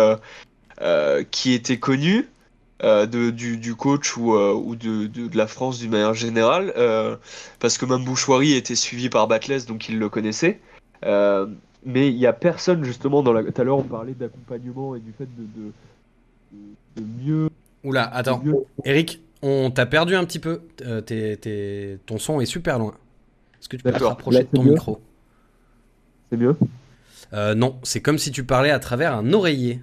qui étaient connus. du, coach ou, de, la France d'une manière générale, parce que même Bouchoirie était suivi par Batless, donc il le connaissait. mais il n'y a personne, justement, dans la... tout à l'heure on parlait d'accompagnement et du fait de, de mieux Oula, attends. Eric, on t'a perdu un petit peu. Euh, ton son est super loin. Est-ce que tu peux te rapprocher de ton micro? C'est mieux euh, Non, c'est comme si tu parlais à travers un oreiller.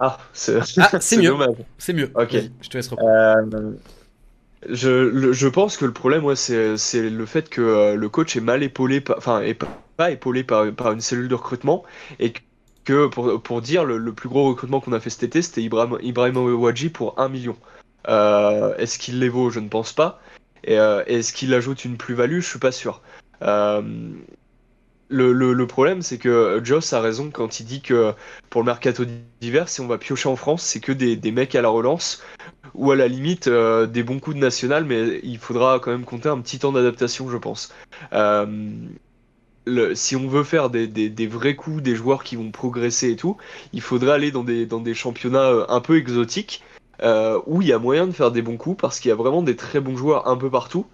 Ah, c'est ah, mieux. C'est mieux. Ok. je te laisse reprendre. Euh, je, je, pense que le problème, ouais, c'est le fait que le coach est mal épaulé, enfin, pas épaulé par, par une cellule de recrutement et que pour, pour dire le, plus gros recrutement qu'on a fait cet été, c'était Ibrahim, Ibrahim Ouadji pour 1 million. Euh, est-ce qu'il les vaut? Je ne pense pas. Et euh, est-ce qu'il ajoute une plus-value? Je suis pas sûr. Euh, le, le, problème, c'est que Joss a raison quand il dit que pour le mercato d'hiver, si on va piocher en France, c'est que des, des, mecs à la relance ou à la limite des bons coups de national, mais il faudra quand même compter un petit temps d'adaptation, je pense. Si on veut faire des, des, vrais coups, des joueurs qui vont progresser et tout, il faudrait aller dans des, dans des championnats euh, un peu exotiques euh, où il y a moyen de faire des bons coups parce qu'il y a vraiment des très bons joueurs un peu partout.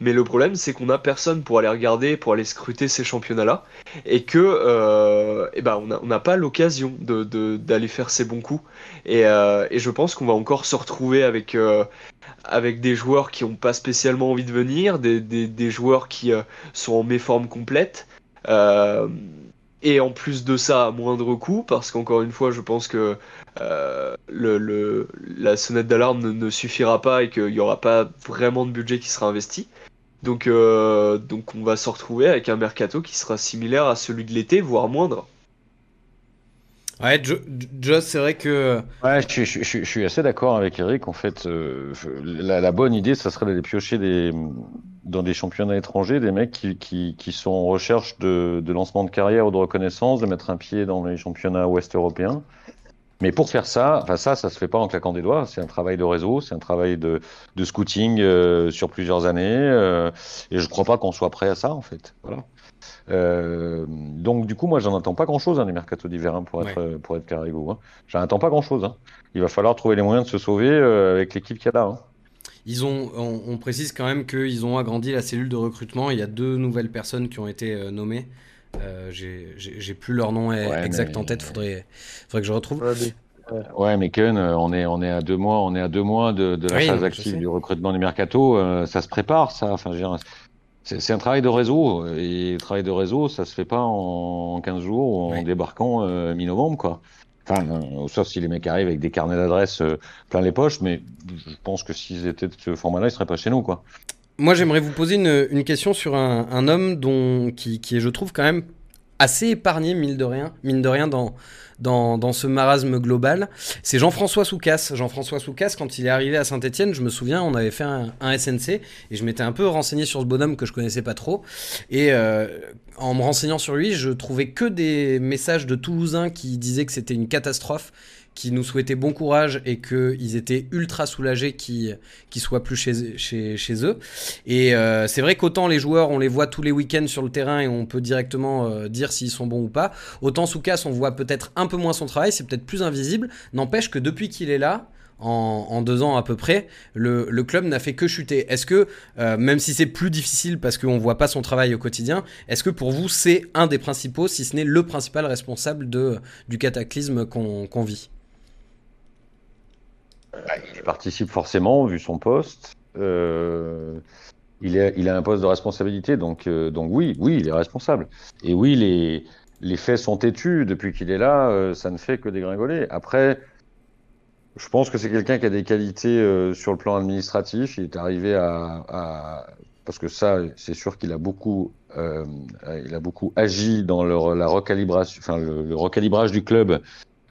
Mais le problème, c'est qu'on a personne pour aller regarder, pour aller scruter ces championnats-là, et que, euh, eh ben, on n'a pas l'occasion d'aller de, faire ces bons coups. Et, et je pense qu'on va encore se retrouver avec, avec des joueurs qui n'ont pas spécialement envie de venir, des, des, des joueurs qui sont en méforme complète. Euh, et en plus de ça, à moindre coût, parce qu'encore une fois, je pense que euh, le, le, la sonnette d'alarme ne, ne, suffira pas et qu'il n'y aura pas vraiment de budget qui sera investi. Donc, euh, donc on va se retrouver avec un mercato qui sera similaire à celui de l'été, voire moindre. Ouais, Joss, c'est vrai que. Ouais, je, je, je, je suis assez d'accord avec Eric. En fait, euh, la, la, bonne idée, ça serait d'aller piocher des, dans des championnats étrangers des mecs qui, qui, qui sont en recherche de, de, lancement de carrière ou de reconnaissance, de mettre un pied dans les championnats ouest européens. Mais pour faire ça, enfin ça, ça se fait pas en claquant des doigts. C'est un travail de réseau, c'est un travail de, de scouting euh, sur plusieurs années. Euh, et je crois pas qu'on soit prêt à ça, en fait. Voilà. Euh, donc du coup, moi, j'en attends pas grand-chose hein, des mercato d'hiver hein, pour être ouais. pour être Carrigo. Hein. J'en attends pas grand-chose. Hein. Il va falloir trouver les moyens de se sauver avec l'équipe qu'il y a là. Ils ont, on, on, précise quand même qu'ils ont agrandi la cellule de recrutement. Il y a deux nouvelles personnes qui ont été euh, nommées. Euh, J'ai plus leur nom ouais, exact mais... en tête. Faudrait, faudrait que je retrouve. Ouais, ouais, mais Ken, on est, on est à deux mois, on est à deux mois de, de la oui, phase active du recrutement du mercato. Euh, ça se prépare, ça. Enfin, c'est un travail de réseau. Et le travail de réseau, ça se fait pas en 15 jours ou en oui. débarquant euh, mi-novembre, quoi. Enfin, euh, sauf si les mecs arrivent avec des carnets d'adresses euh, plein les poches, mais je pense que s'ils étaient de ce format-là, ils seraient pas chez nous, quoi. Moi, j'aimerais vous poser une, question sur un, un homme dont, qui, qui est, je trouve, quand même assez épargné, mine de rien, mine de rien dans, dans, dans ce marasme global. C'est Jean-François Soucas. Jean-François Soucas, quand il est arrivé à Saint-Etienne, je me souviens, on avait fait un, SNC et je m'étais un peu renseigné sur ce bonhomme que je connaissais pas trop. Et euh, en me renseignant sur lui, je trouvais que des messages de Toulousains qui disaient que c'était une catastrophe qui nous souhaitaient bon courage et qu'ils étaient ultra soulagés qu'ils qu soient plus chez, eux. Et euh, c'est vrai qu'autant les joueurs, on les voit tous les week-ends sur le terrain et on peut directement euh, dire s'ils sont bons ou pas, autant Soukas, on voit peut-être un peu moins son travail, c'est peut-être plus invisible. N'empêche que depuis qu'il est là, en, deux ans à peu près, le, club n'a fait que chuter. Est-ce que, euh, même si c'est plus difficile parce qu'on ne voit pas son travail au quotidien, est-ce que pour vous c'est un des principaux, si ce n'est le principal responsable du cataclysme qu'on qu vit? Il participe forcément, vu son poste. Euh, il, a un poste de responsabilité, donc, euh, donc oui, oui, il est responsable. Et oui, les, faits sont têtus. Depuis qu'il est là, euh, ça ne fait que dégringoler. Après, je pense que c'est quelqu'un qui a des qualités sur le plan administratif. Il est arrivé à, parce que ça, c'est sûr qu'il a beaucoup, il a beaucoup agi dans la le recalibrage du club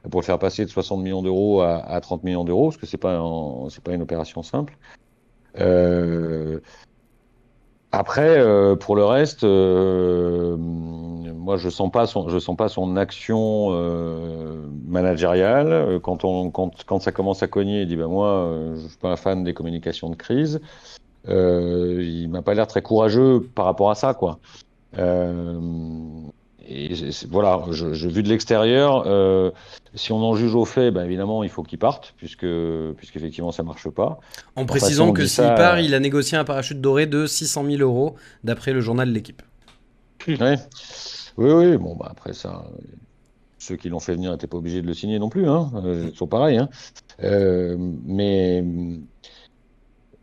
pour le faire passer de 60 millions d'euros à, à, 30 millions d'euros, parce que c'est pas c'est pas une opération simple. Euh, après, euh, pour le reste, euh, moi je sens pas son, je sens pas son action managériale. Quand on, quand, quand ça commence à cogner, il dit ben moi, je suis pas un fan des communications de crise. il m'a pas l'air très courageux par rapport à ça, quoi. Et voilà, je, je, vu de l'extérieur, euh, si on en juge au fait, ben évidemment, il faut qu'il parte, puisque puisqu'effectivement ça marche pas. En précisant que s'il ça... part, il a négocié un parachute doré de 600 000 euros, d'après le journal de l'équipe. Ouais. Oui, oui, bon, bah après ça, ceux qui l'ont fait venir n'étaient pas obligés de le signer non plus, hein. Euh, ils sont pareils, hein. Euh, mais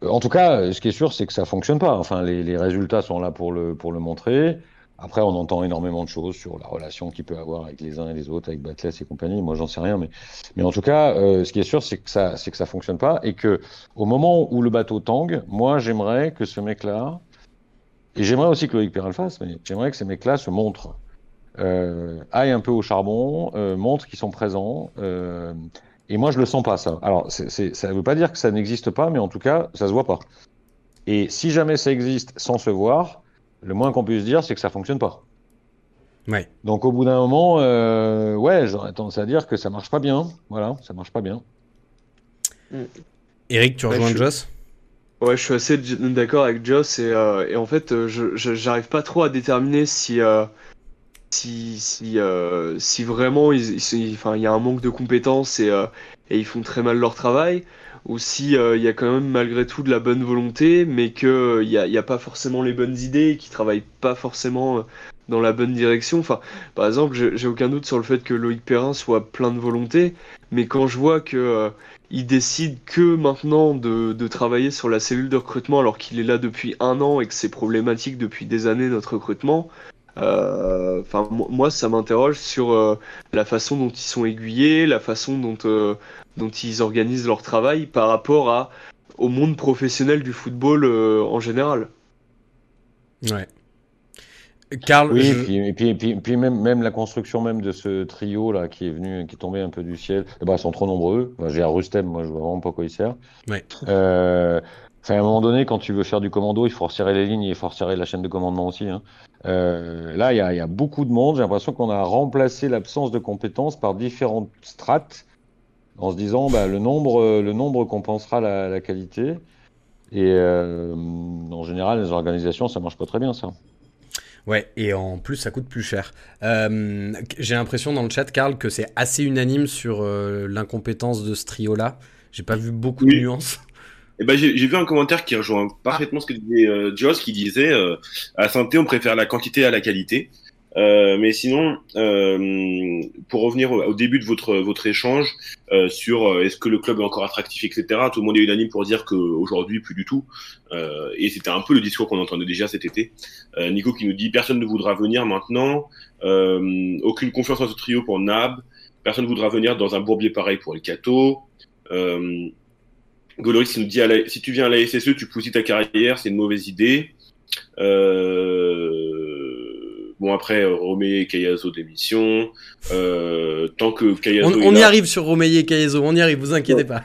en tout cas, ce qui est sûr, c'est que ça fonctionne pas. Enfin, les, les résultats sont là pour le pour le montrer. Après, on entend énormément de choses sur la relation qu'il peut avoir avec les uns et les autres, avec Batless et compagnie. Moi, j'en sais rien, mais, mais en tout cas, euh, ce qui est sûr, c'est que ça, c'est que ça fonctionne pas et que au moment où le bateau tangue, moi, j'aimerais que ce mec-là, et j'aimerais aussi que Loïc Perral fasse, mais j'aimerais que ces mecs-là se montrent, euh, aillent un peu au charbon, euh, montrent qu'ils sont présents. Et moi, je le sens pas ça. Alors, ça veut pas dire que ça n'existe pas, mais en tout cas, ça se voit pas. Et si jamais ça existe sans se voir, le moins qu'on puisse dire, c'est que ça fonctionne pas. Ouais. Donc au bout d'un moment, euh, ouais, j'aurais tendance à dire que ça marche pas bien. Voilà, ça marche pas bien. Mm. Eric, tu rejoins ouais, Joss? Ouais, je suis assez d'accord avec Joss et, euh, et en fait, je j'arrive pas trop à déterminer si euh, euh, si vraiment il y a un manque de compétences et, euh, et, ils font très mal leur travail, ou si euh, il y a quand même malgré tout de la bonne volonté, mais qu'il n'y a, pas forcément les bonnes idées, qu'ils travaillent pas forcément dans la bonne direction. Enfin, par exemple, j'ai aucun doute sur le fait que Loïc Perrin soit plein de volonté, mais quand je vois que il décide que maintenant de, travailler sur la cellule de recrutement alors qu'il est là depuis un an et que c'est problématique depuis des années notre recrutement, enfin, moi, ça m'interroge sur euh, la façon dont ils sont aiguillés, la façon dont, euh, dont ils organisent leur travail par rapport à, au monde professionnel du football en général. Ouais. Karl, oui, et puis, puis, puis, même, même la construction même de ce trio là qui est venu, qui est tombé un peu du ciel. Ben, ils sont trop nombreux. J'ai un Rustem, moi je vois vraiment pas quoi il sert. Ouais. Euh, Enfin, à un moment donné, quand tu veux faire du commando, il faut resserrer les lignes et il faut resserrer la chaîne de commandement aussi. Hein. Euh, là, il y, a, y, a, beaucoup de monde. J'ai l'impression qu'on a remplacé l'absence de compétences par différentes strates en se disant bah, le, nombre, le nombre compensera la, la qualité. Et euh, en général, les organisations, ça marche pas très bien, ça. Ouais, et en plus, ça coûte plus cher. Euh, J'ai l'impression dans le chat, Karl, que c'est assez unanime sur euh, l'incompétence de ce trio-là. J'ai pas vu beaucoup de nuances. Eh ben, j'ai vu un commentaire qui rejoint parfaitement ce que disait euh, Joss, qui disait euh, à santé, on préfère la quantité à la qualité. Euh, mais sinon, euh, pour revenir au, début de votre votre échange euh, sur euh, est-ce que le club est encore attractif, etc. Tout le monde est unanime pour dire qu'aujourd'hui plus du tout. et c'était un peu le discours qu'on entendait déjà cet été. Nico qui nous dit personne ne voudra venir maintenant, aucune confiance dans ce trio pour Nab, personne ne voudra venir dans un bourbier pareil pour El Cato. Golorix nous dit si tu viens à la SSE, tu pousses ta carrière, c'est une mauvaise idée. Euh, bon après Romeyer et Kayazo démission. Euh, tant que Kayazo on, y arrive sur Romeyer et Kayazo, on y arrive, vous inquiétez pas.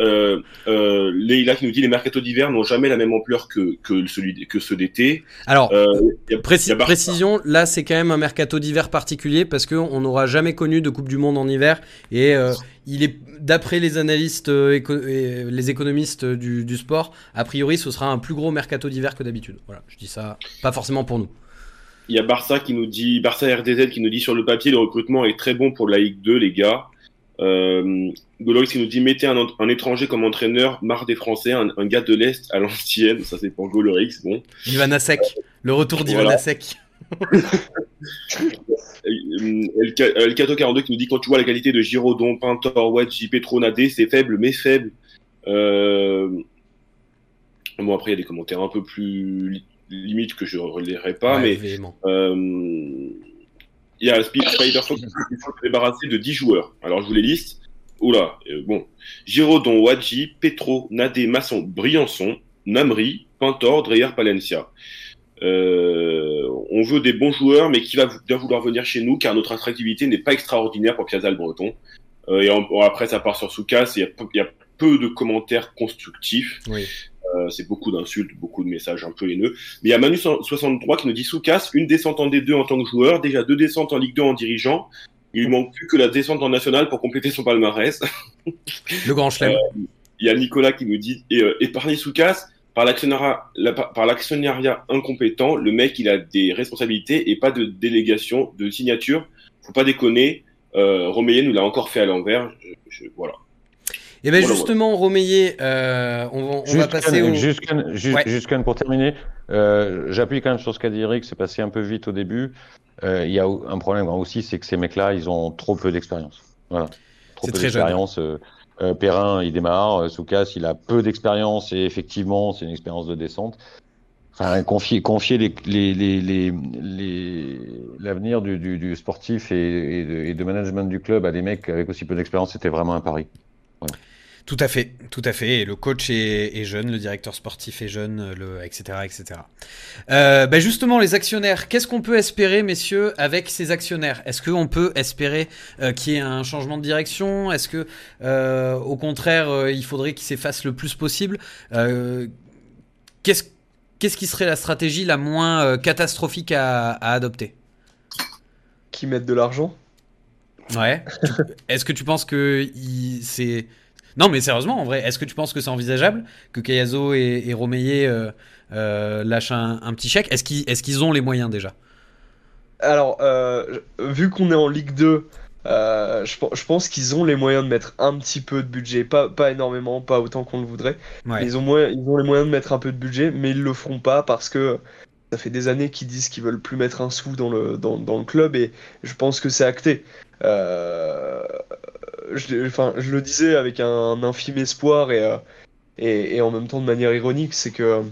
Euh, euh, Leila qui nous dit les mercatos d'hiver n'ont jamais la même ampleur que, que, celui, que ceux d'été. Alors, euh, précision, là c'est quand même un mercato d'hiver particulier parce qu'on n'aura jamais connu de Coupe du Monde en hiver et euh, il est d'après les analystes et les économistes du, du, sport, a priori ce sera un plus gros mercato d'hiver que d'habitude. Voilà, je dis ça pas forcément pour nous. Il y a Barça qui nous dit, Barça RDZ qui nous dit sur le papier le recrutement est très bon pour la Ligue 2 les gars. Euh, qui nous dit mettez un, un, étranger comme entraîneur, marre des Français, un, un gars de l'Est à l'ancienne, ça c'est pour Golorix, bon. Ivanasek, le retour d'Ivanasek. Voilà. El Cato 42 qui nous dit quand tu vois la qualité de Giraudon, Pintor, Wadji, Petronadé, c'est faible mais faible. Euh... Bon après il y a des commentaires un peu plus limites que je relirai pas, ouais, mais euh... il y a Spider Fox qui s'est débarrassé de 10 joueurs. Alors je vous les liste. Oula, euh, bon. Giraudon, Wadji, Petro, Nadé, Masson, Briançon, Namri, Pintor, Dreyer, Palencia. Euh, on veut des bons joueurs, mais qui va bien vouloir venir chez nous, car notre attractivité n'est pas extraordinaire pour Piazza le Breton. Euh, et en, après, ça part sur Soukas, il y, a peu de commentaires constructifs. Oui. Euh, c'est beaucoup d'insultes, beaucoup de messages un peu haineux. Mais il y a Manu63 qui nous dit Soukas, une descente en D2 en tant que joueur, déjà deux descentes en Ligue 2 en dirigeant, il lui manque plus que la descente en national pour compléter son palmarès. Le grand chelem. Euh, il y a Nicolas qui nous dit et, euh, et parler Soukas, par l'actionnariat, incompétent, le mec il a des responsabilités et pas de délégation, de signature. Faut pas déconner. Euh, nous l'a encore fait à l'envers. Voilà. Et bien voilà, justement, voilà. Romeyer, euh, on, va, on va passer un, au... Juste, juste, ouais. juste pour terminer, euh, j'appuie quand même sur ce qu'a dit Eric, c'est passé un peu vite au début. Euh, il y a un problème aussi, c'est que ces mecs-là, ils ont trop peu d'expérience. Voilà. Trop peu d'expérience. Euh, euh, Perrin, il démarre. Soukas, il a peu d'expérience et effectivement, c'est une expérience de descente. Enfin, confier, confier les, les, les, les, l'avenir du, du, du, sportif et, et, de, et, de, management du club à des mecs avec aussi peu d'expérience, c'était vraiment un pari. Tout à fait, tout à fait. Et le coach est, jeune, le directeur sportif est jeune, le, etc., etc. Euh, bah justement, les actionnaires, qu'est-ce qu'on peut espérer, messieurs, avec ces actionnaires? Est-ce qu'on peut espérer euh, qu'il y ait un changement de direction? Est-ce que, euh, au contraire, il faudrait qu'ils s'effacent le plus possible? Qu'est-ce qui serait la stratégie la moins catastrophique à, à adopter? Qui mettent de l'argent Ouais. Est-ce que tu penses que c'est non, mais sérieusement, en vrai, est-ce que tu penses que c'est envisageable que Kayazo et, et Romeyer euh, euh, lâchent un, un, petit chèque? Est-ce qu'ils est qu ont les moyens déjà? Alors, vu qu'on est en Ligue 2, je, pense qu'ils ont les moyens de mettre un petit peu de budget, pas, pas énormément, pas autant qu'on le voudrait. Ils, ont ils ont les moyens de mettre un peu de budget, mais ils le feront pas parce que ça fait des années qu'ils disent qu'ils veulent plus mettre un sou dans le, dans, dans le club et je pense que c'est acté. Euh, je, enfin, je le disais avec un, infime espoir et, euh, et, et, en même temps de manière ironique, c'est que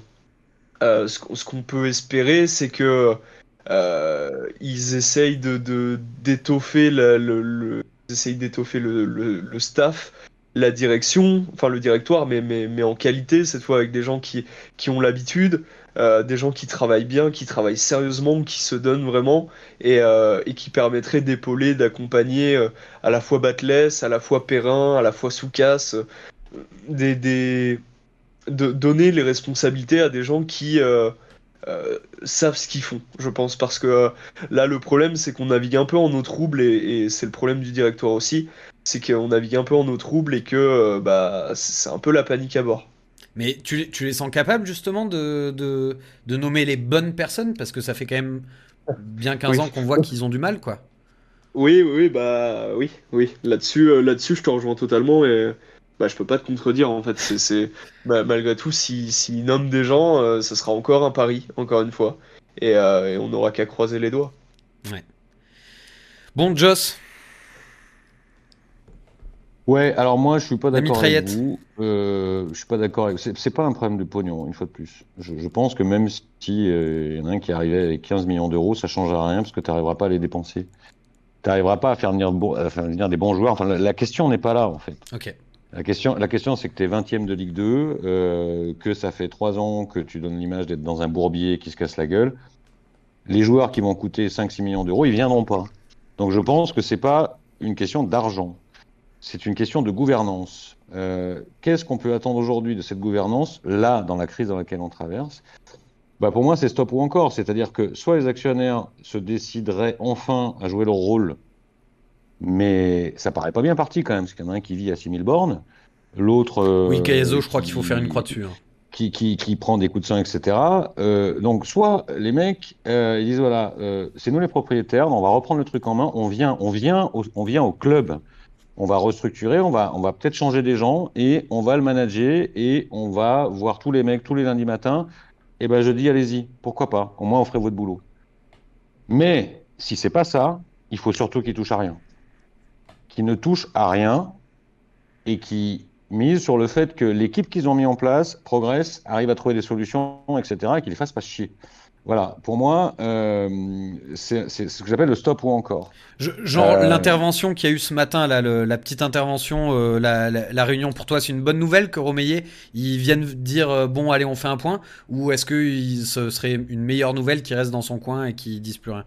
euh, ce, qu'on peut espérer, c'est que ils essayent de d'étoffer le, le, d'étoffer le, le, staff la direction, enfin le directoire, mais, mais, mais en qualité, cette fois avec des gens qui, qui ont l'habitude, euh, des gens qui travaillent bien, qui travaillent sérieusement, qui se donnent vraiment et, euh, et qui permettraient d'épauler, d'accompagner euh, à la fois Batless, à la fois Perrin, à la fois Soukas, des, des, de donner les responsabilités à des gens qui savent ce qu'ils font, je pense, parce que là le problème c'est qu'on navigue un peu en eau trouble et, et c'est le problème du directoire aussi, c'est qu'on navigue un peu en eau trouble et que bah c'est un peu la panique à bord. Mais tu, tu, les sens capables justement de, de, de, nommer les bonnes personnes? Parce que ça fait quand même bien 15 ans qu'on voit qu'ils ont du mal, quoi. Oui, oui, bah oui, oui. Là-dessus, euh, là-dessus, je te rejoins totalement et bah, je peux pas te contredire en fait. C'est, bah, malgré tout, s'ils si, nomment des gens, ce euh, ça sera encore un pari, encore une fois, et, euh, et on n'aura qu'à croiser les doigts. Ouais. Bon, Joss, Ouais, alors moi je suis pas d'accord avec vous. Euh, je suis pas d'accord avec. C'est pas un problème de pognon, une fois de plus. Je, je pense que même si il euh, y en a un qui arrivait avec 15 millions d'euros, ça changera rien parce que tu n'arriveras pas à les dépenser. Tu n'arriveras pas à faire venir, à faire venir des bons joueurs. Enfin, la, question n'est pas là en fait. Ok. La question, la question c'est que tu es 20e de Ligue 2, euh, que ça fait 3 ans que tu donnes l'image d'être dans un bourbier qui se casse la gueule. Les joueurs qui vont coûter 5-6 millions d'euros, ils viendront pas. Donc je pense que c'est pas une question d'argent c'est une question de gouvernance. Euh, qu'est-ce qu'on peut attendre aujourd'hui de cette gouvernance, là, dans la crise dans laquelle on traverse? Bah Pour moi, c'est stop ou encore. C'est-à-dire que soit les actionnaires se décideraient enfin à jouer leur rôle, mais ça paraît pas bien parti quand même, parce qu'il y en a un qui vit à 6000 bornes, l'autre... Euh, oui, Caeso, je crois qu'il faut faire une croix dessus. Hein. Qui, qui, qui, prend des coups de sang, etc. Euh, donc, soit les mecs, euh, ils disent voilà, c'est nous les propriétaires, on va reprendre le truc en main, on vient, on vient, on vient au club on va restructurer, on va, on va peut-être changer des gens et on va le manager et on va voir tous les mecs tous les lundis matins. Et eh ben je dis allez-y, pourquoi pas Au moins on ferait votre boulot. Mais si c'est pas ça, il faut surtout qu'ils touchent à rien, qu'ils ne touchent à rien et qui mise sur le fait que l'équipe qu'ils ont mis en place progresse, arrive à trouver des solutions, etc., et qu'ils ne fassent pas chier. Voilà, pour moi, euh, c'est ce que j'appelle le stop ou encore. genre euh, l'intervention qu'il y a eu ce matin, là, la petite intervention, euh, la, réunion pour toi, c'est une bonne nouvelle que Romeyer, ils viennent dire bon allez on fait un point, ou est-ce que ce serait une meilleure nouvelle qui reste dans son coin et qui dise plus rien?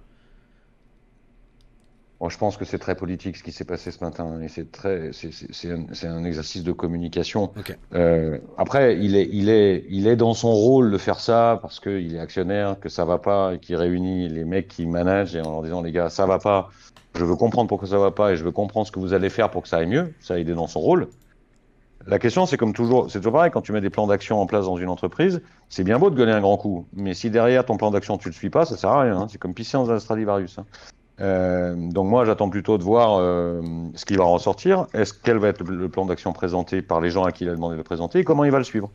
Je pense que c'est très politique ce qui s'est passé ce matin et c'est très, c'est un, un, exercice de communication. Euh, après, il est, il est, il est dans son rôle de faire ça parce qu'il est actionnaire, que ça va pas et qu'il réunit les mecs qui managent et en leur disant les gars, ça va pas. Je veux comprendre pourquoi ça va pas et je veux comprendre ce que vous allez faire pour que ça aille mieux. Ça, il est dans son rôle. La question, c'est comme toujours, c'est toujours pareil, quand tu mets des plans d'action en place dans une entreprise, c'est bien beau de gueuler un grand coup, mais si derrière ton plan d'action tu le suis pas, ça sert à rien. Hein. C'est comme pisser dans un Stradivarius. Hein. Euh, donc moi, j'attends plutôt de voir euh, ce qui va ressortir. Est-ce quel va être le plan d'action présenté par les gens à qui il a demandé de le présenter et comment il va le suivre?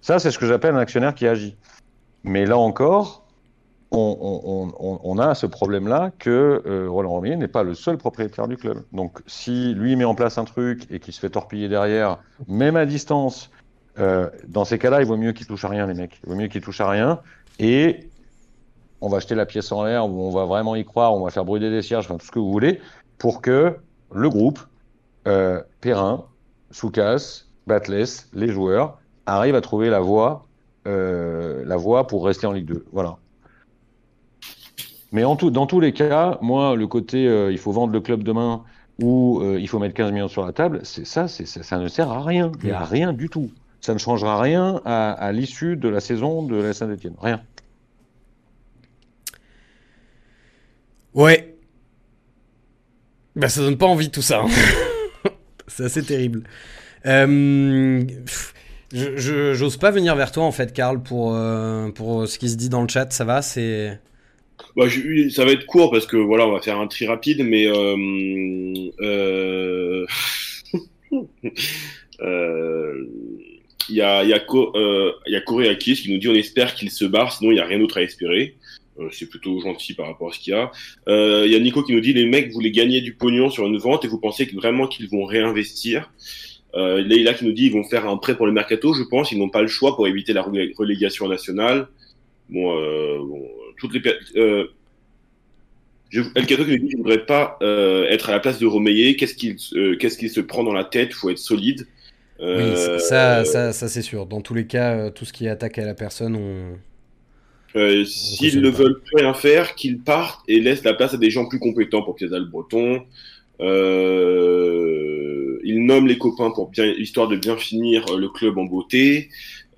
Ça, c'est ce que j'appelle un actionnaire qui agit. Mais là encore, on, a ce problème-là que euh, Roland Romier n'est pas le seul propriétaire du club. Donc si lui met en place un truc et qu'il se fait torpiller derrière, même à distance, dans ces cas-là, il vaut mieux qu'il touche à rien, les mecs. Il vaut mieux qu'il touche à rien. Et on va jeter la pièce en l'air, ou on va vraiment y croire, on va faire brûler des cierges, enfin tout ce que vous voulez, pour que le groupe, euh, Perrin, Soukas, Batless, les joueurs, arrivent à trouver la voie, euh, la voie pour rester en Ligue 2. Voilà. Mais en tout, dans tous les cas, moi, le côté euh, il faut vendre le club demain ou il faut mettre 15 millions sur la table, c'est ça, c'est ça, ne sert à rien. Il n'y a rien du tout. Ça ne changera rien à, à l'issue de la saison de la Saint-Etienne. Rien. Ouais. Bah ça donne pas envie tout ça. Hein. c'est assez terrible. Euh, je j'ose pas venir vers toi en fait, Karl, pour, euh, pour ce qui se dit dans le chat. Ça va C'est bah, ça va être court parce que voilà, on va faire un tri rapide, mais euh, euh, euh, il y a, y, a euh, y a Corey Akis qui nous dit on espère qu'il se barre, sinon il n'y a rien d'autre à espérer. Euh, c'est plutôt gentil par rapport à ce qu'il y a. Euh, il y a Nico qui nous dit les mecs voulaient gagner du pognon sur une vente et vous pensez vraiment qu'ils vont réinvestir. Euh, Leïla qui nous dit ils vont faire un prêt pour le mercato, je pense, ils n'ont pas le choix pour éviter la relégation nationale. Bon, euh, bon toutes les euh, je, El Cato qui nous dit qu'il ne voudrait pas euh, être à la place de Romeyer. Qu'est-ce qu'il euh, qu'est-ce qu'il se prend dans la tête? Il faut être solide. oui, ça, ça, ça c'est sûr. Dans tous les cas, tout ce qui est attaque à la personne, on, euh, S'ils ne veulent plus rien faire, qu'ils partent et laissent la place à des gens plus compétents pour César le Breton. Euh, ils nomment les copains pour bien, histoire de bien finir euh, le club en beauté.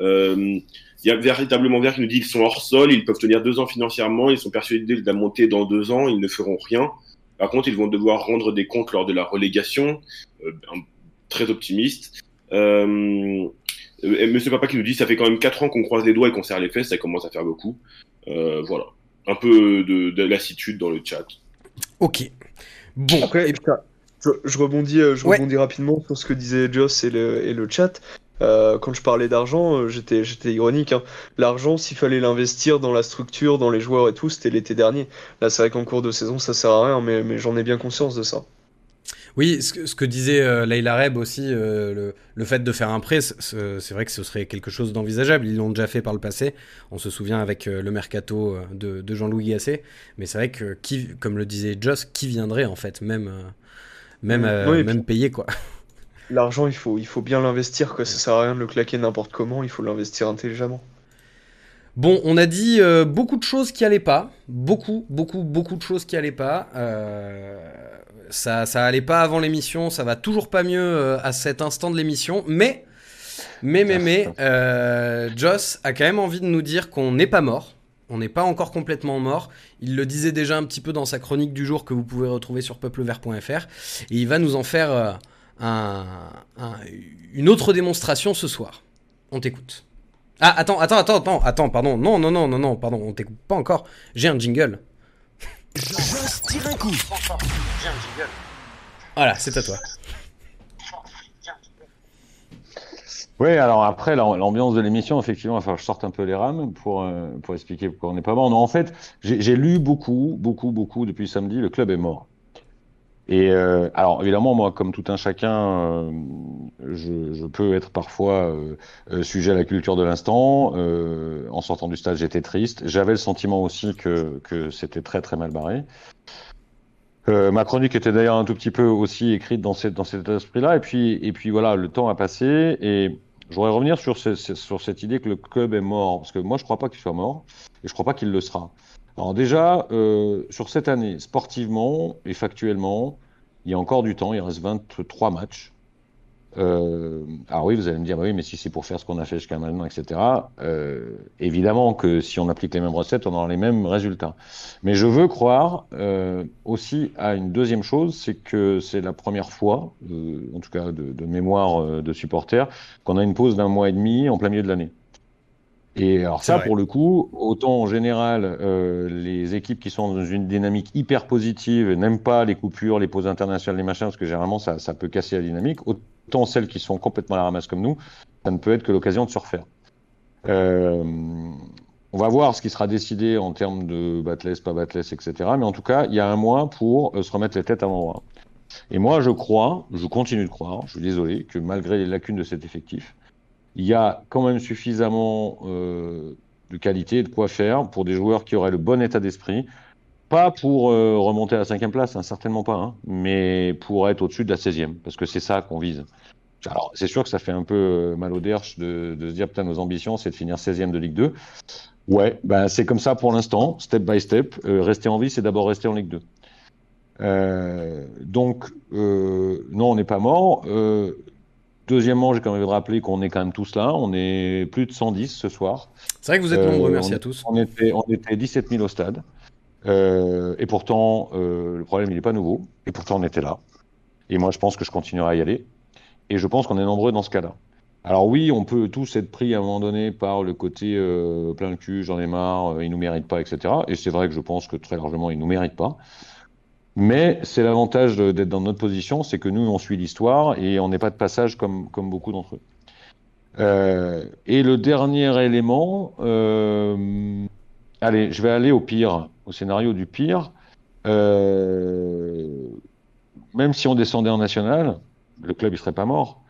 Euh, il y a véritablement Vert qui nous dit qu'ils sont hors sol, ils peuvent tenir deux ans financièrement, ils sont persuadés de la montée dans deux ans, ils ne feront rien. Par contre, ils vont devoir rendre des comptes lors de la relégation. Euh, très optimiste. Euh, Monsieur Papa qui nous dit ça fait quand même 4 ans qu'on croise les doigts et qu'on serre les fesses, ça commence à faire beaucoup. Euh, voilà. Un peu de, de, lassitude dans le chat. Ok. Bon. Après, je, je, rebondis, euh, je ouais. rebondis rapidement sur ce que disait Joss et le, et le chat. Euh, quand je parlais d'argent, j'étais, j'étais ironique. Hein. L'argent, s'il fallait l'investir dans la structure, dans les joueurs et tout, c'était l'été dernier. Là, c'est vrai qu'en cours de saison, ça sert à rien, mais, mais j'en ai bien conscience de ça. Oui, ce que, ce que disait euh, Leila Reb aussi, euh, le, le, fait de faire un prêt, c'est vrai que ce serait quelque chose d'envisageable. Ils l'ont déjà fait par le passé. On se souvient avec euh, le mercato de, de Jean-Louis Gasset. Mais c'est vrai que, qui, comme le disait Joss, qui viendrait en fait, même, même, oui, même payé quoi. L'argent, il faut, il faut bien l'investir. Ça sert à rien de le claquer n'importe comment. Il faut l'investir intelligemment. Bon, on a dit euh, beaucoup de choses qui allaient pas, beaucoup, beaucoup, beaucoup de choses qui allaient pas. Euh, ça, ça allait pas avant l'émission, ça va toujours pas mieux euh, à cet instant de l'émission, mais, mais, mais, mais, euh, Joss a quand même envie de nous dire qu'on n'est pas mort. On n'est pas encore complètement mort. Il le disait déjà un petit peu dans sa chronique du jour que vous pouvez retrouver sur peuplevert.fr. Et il va nous en faire euh, un, un, une autre démonstration ce soir. On t'écoute. Ah, attends, attends, attends, attends, attends, pardon. Non, non, non, non, non, pardon, on t'écoute pas encore. J'ai un jingle. Joss tire un coup. Voilà, c'est à toi. Oui, alors après, l'ambiance de l'émission, effectivement, il va falloir que je sorte un peu les rames pour, euh, pour expliquer pourquoi on n'est pas mort. Non, en fait, j'ai lu beaucoup, beaucoup, beaucoup depuis samedi, le club est mort. Et euh, alors évidemment, moi, comme tout un chacun, euh, je, peux être parfois euh, sujet à la culture de l'instant. En sortant du stade, j'étais triste. J'avais le sentiment aussi que, que c'était très très mal barré. Ma chronique était d'ailleurs un tout petit peu aussi écrite dans, cette, dans cet esprit-là. Et puis, et puis voilà, le temps a passé et je voudrais revenir sur, sur cette idée que le club est mort. Parce que moi, je crois pas qu'il soit mort et je crois pas qu'il le sera. Alors déjà, euh, sur cette année, sportivement et factuellement, il y a encore du temps, il reste 23 matchs. Euh, alors oui, vous allez me dire, bah oui, mais si c'est pour faire ce qu'on a fait jusqu'à maintenant, etc. Euh, évidemment que si on applique les mêmes recettes, on aura les mêmes résultats. Mais je veux croire euh, aussi à une deuxième chose, c'est que c'est la première fois, en tout cas de, de mémoire de supporters, qu'on a une pause d'un mois et demi en plein milieu de l'année. Et alors ça, pour le coup, autant en général, euh, les équipes qui sont dans une dynamique hyper positive n'aiment pas les coupures, les pauses internationales, les machins, parce que généralement, ça, ça peut casser la dynamique. Autant celles qui sont complètement à la ramasse comme nous, ça ne peut être que l'occasion de se refaire. Euh, on va voir ce qui sera décidé en termes de batless, pas batless, etc. Mais en tout cas, il y a un mois pour euh, se remettre les têtes à l'endroit. Et moi, je crois, je continue de croire, je suis désolé, que malgré les lacunes de cet effectif, il y a quand même suffisamment euh, de qualité, de quoi faire pour des joueurs qui auraient le bon état d'esprit. Pas pour euh, remonter à la cinquième place, hein, certainement pas, hein, mais pour être au-dessus de la 16e, parce que c'est ça qu'on vise. Alors, c'est sûr que ça fait un peu euh, mal au derche de, se dire, putain, nos ambitions, c'est de finir 16e de Ligue 2. Ouais, ben, c'est comme ça pour l'instant, step by step. Rester en vie, c'est d'abord rester en Ligue 2. Euh, donc, non, on n'est pas mort. Deuxièmement, j'ai quand même rappeler qu'on est quand même tous là. On est plus de 110 ce soir. C'est vrai que vous êtes nombreux, euh, merci on, à tous. On était, on était 17 000 au stade. Euh, et pourtant, euh, le problème, il n'est pas nouveau. Et pourtant, on était là. Et moi, je pense que je continuerai à y aller. Et je pense qu'on est nombreux dans ce cas-là. Alors oui, on peut tous être pris à un moment donné par le côté plein de cul, j'en ai marre, ils nous méritent pas, etc. Et c'est vrai que je pense que très largement, ils nous méritent pas. Mais c'est l'avantage d'être dans notre position, c'est que nous, on suit l'histoire et on n'est pas de passage comme, comme beaucoup d'entre eux. Euh, et le dernier élément, euh, allez, je vais aller au pire, au scénario du pire. Euh, même si on descendait en national, le club ne serait pas mort.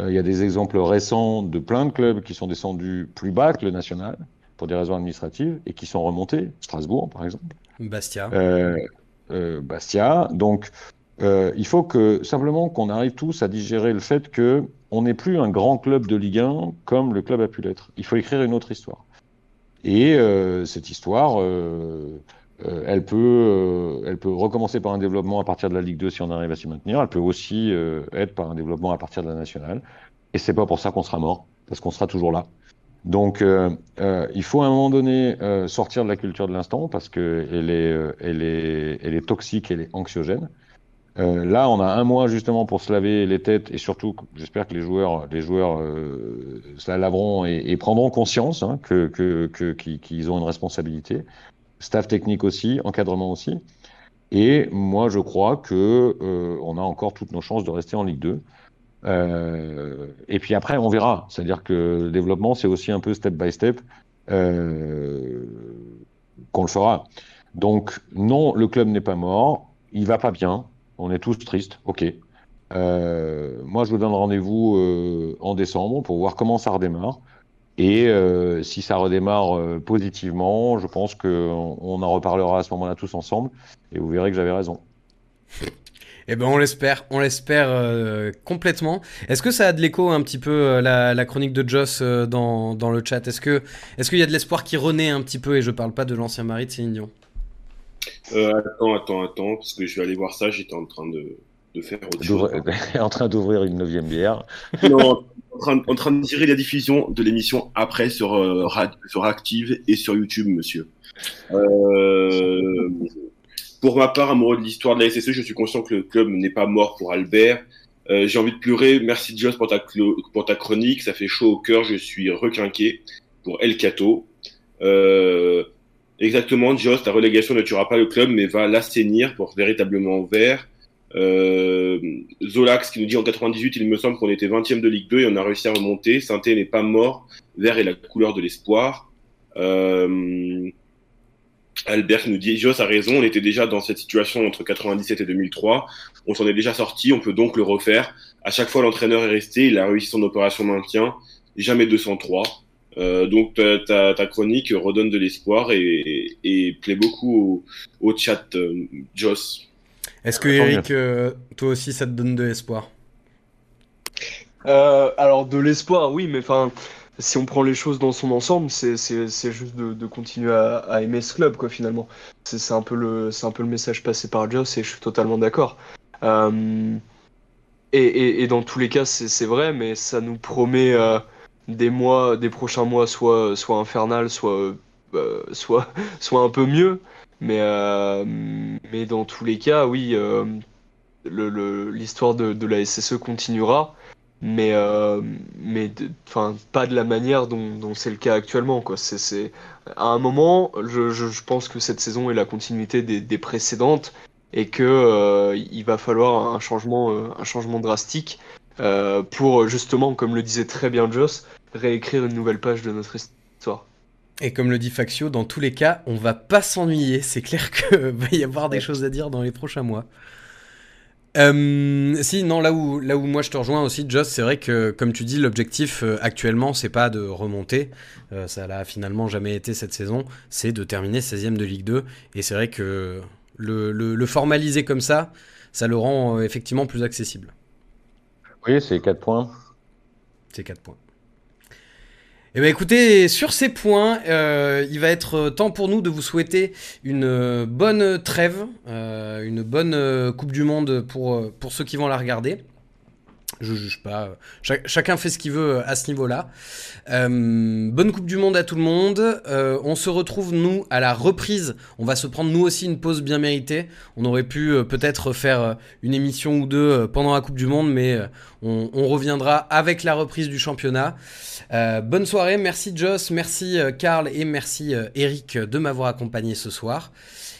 Il y a des exemples récents de plein de clubs qui sont descendus plus bas que le national pour des raisons administratives et qui sont remontés. Strasbourg, par exemple. Bastia. Euh, Bastia. Donc, euh, il faut que simplement qu'on arrive tous à digérer le fait que on n'est plus un grand club de Ligue 1 comme le club a pu l'être. Il faut écrire une autre histoire. Et euh, cette histoire, elle peut, elle peut recommencer par un développement à partir de la Ligue 2 si on arrive à s'y maintenir. Elle peut aussi être par un développement à partir de la nationale. Et c'est pas pour ça qu'on sera mort, parce qu'on sera toujours là. Donc, euh, euh, il faut à un moment donné euh, sortir de la culture de l'instant parce que elle est, elle est, elle est toxique, elle est anxiogène. Là, on a un mois justement pour se laver les têtes et surtout, j'espère que les joueurs, les joueurs se la laveront et, prendront conscience hein, que, que qu'ils ont une responsabilité. Staff technique aussi, encadrement aussi. Et moi, je crois que on a encore toutes nos chances de rester en Ligue 2. Euh, et puis après, on verra. C'est-à-dire que le développement, c'est aussi un peu step by step euh, qu'on le fera. Donc, non, le club n'est pas mort. Il va pas bien. On est tous tristes. OK. Euh, moi, je vous donne rendez-vous en décembre pour voir comment ça redémarre. Et si ça redémarre positivement, je pense qu'on on en reparlera à ce moment-là tous ensemble. Et vous verrez que j'avais raison. Eh ben on l'espère, on l'espère euh, complètement. Est-ce que ça a de l'écho un petit peu euh, la, la, chronique de Joss euh, dans, dans, le chat? Est-ce que est-ce qu'il y a de l'espoir qui renaît un petit peu? Et je parle pas de l'ancien mari de Céline Dion. attends, attends, attends, parce que je vais aller voir ça. J'étais en train de, de faire autre chose. en train d'ouvrir une neuvième bière. non, en train, en train de tirer la diffusion de l'émission après sur, sur Active et sur YouTube, monsieur. Euh, pour ma part, amoureux de l'histoire de la SSE, je suis conscient que le club n'est pas mort pour Albert. Euh, j'ai envie de pleurer. Merci Joss pour ta, chronique. Ça fait chaud au cœur. Je suis requinqué pour El Cato. Euh, exactement, Joss, ta relégation ne tuera pas le club, mais va l'assainir pour véritablement vert. Euh, Zolax qui nous dit en 98, il me semble qu'on était 20e de Ligue 2 et on a réussi à remonter. Sainté n'est pas mort. Vert est la couleur de l'espoir. Euh, Albert nous dit, Jos a raison, on était déjà dans cette situation entre 97 et 2003, on s'en est déjà sorti, on peut donc le refaire. À chaque fois, l'entraîneur est resté, il a réussi son opération maintien, jamais 203. Euh, donc ta, ta, ta, chronique redonne de l'espoir et, et, plaît beaucoup au, au chat, euh, Joss. Est-ce que Eric, euh, toi aussi, ça te donne de l'espoir? Euh, Alors de l'espoir, oui, mais enfin si on prend les choses dans son ensemble, c'est juste de, continuer à, aimer ce club, quoi, finalement. C'est un, peu le, un peu le message passé par Joss et je suis totalement d'accord. Euh, et, et, dans tous les cas, c'est vrai, mais ça nous promet euh, des mois, des prochains mois, soit, soit infernal, soit, euh, soit, soit un peu mieux. Mais, mais dans tous les cas, oui, l'histoire de, de la SSE continuera mais euh, mais enfin pas de la manière dont, dont c'est le cas actuellement quoi c'est c'est à un moment je, je, je, pense que cette saison est la continuité des, des précédentes et que euh, il va falloir un changement euh, un changement drastique pour justement comme le disait très bien Joss réécrire une nouvelle page de notre histoire et comme le dit Faxio, dans tous les cas, on va pas s'ennuyer. C'est clair qu'il va y avoir des choses à dire dans les prochains mois. Euh, si, non, là où, là où moi je te rejoins aussi, Joss, c'est vrai que, comme tu dis, l'objectif euh, actuellement, c'est pas de remonter. Euh, ça l'a finalement jamais été cette saison. C'est de terminer 16ème de Ligue 2. Et c'est vrai que le, le, le, formaliser comme ça, ça le rend euh, effectivement plus accessible. Oui, c'est 4 points. C'est 4 points. Eh bien écoutez, sur ces points, euh, il va être temps pour nous de vous souhaiter une bonne trêve, euh, une bonne Coupe du Monde pour, pour ceux qui vont la regarder. Je juge pas. chacun fait ce qu'il veut à ce niveau-là. bonne Coupe du Monde à tout le monde. on se retrouve, nous, à la reprise. On va se prendre, nous aussi, une pause bien méritée. On aurait pu peut-être faire une émission ou deux pendant la Coupe du Monde, mais on, on, reviendra avec la reprise du championnat. bonne soirée. Merci, Joss. Merci, Karl. Et merci, Eric, de m'avoir accompagné ce soir.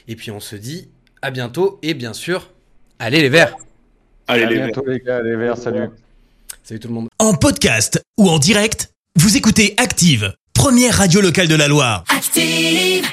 Et puis, on se dit à bientôt. Et bien sûr, allez les Verts! Allez, à bientôt, les gars, les verts, salut. Salut tout le monde. En podcast ou en direct, vous écoutez Active, première radio locale de la Loire. Active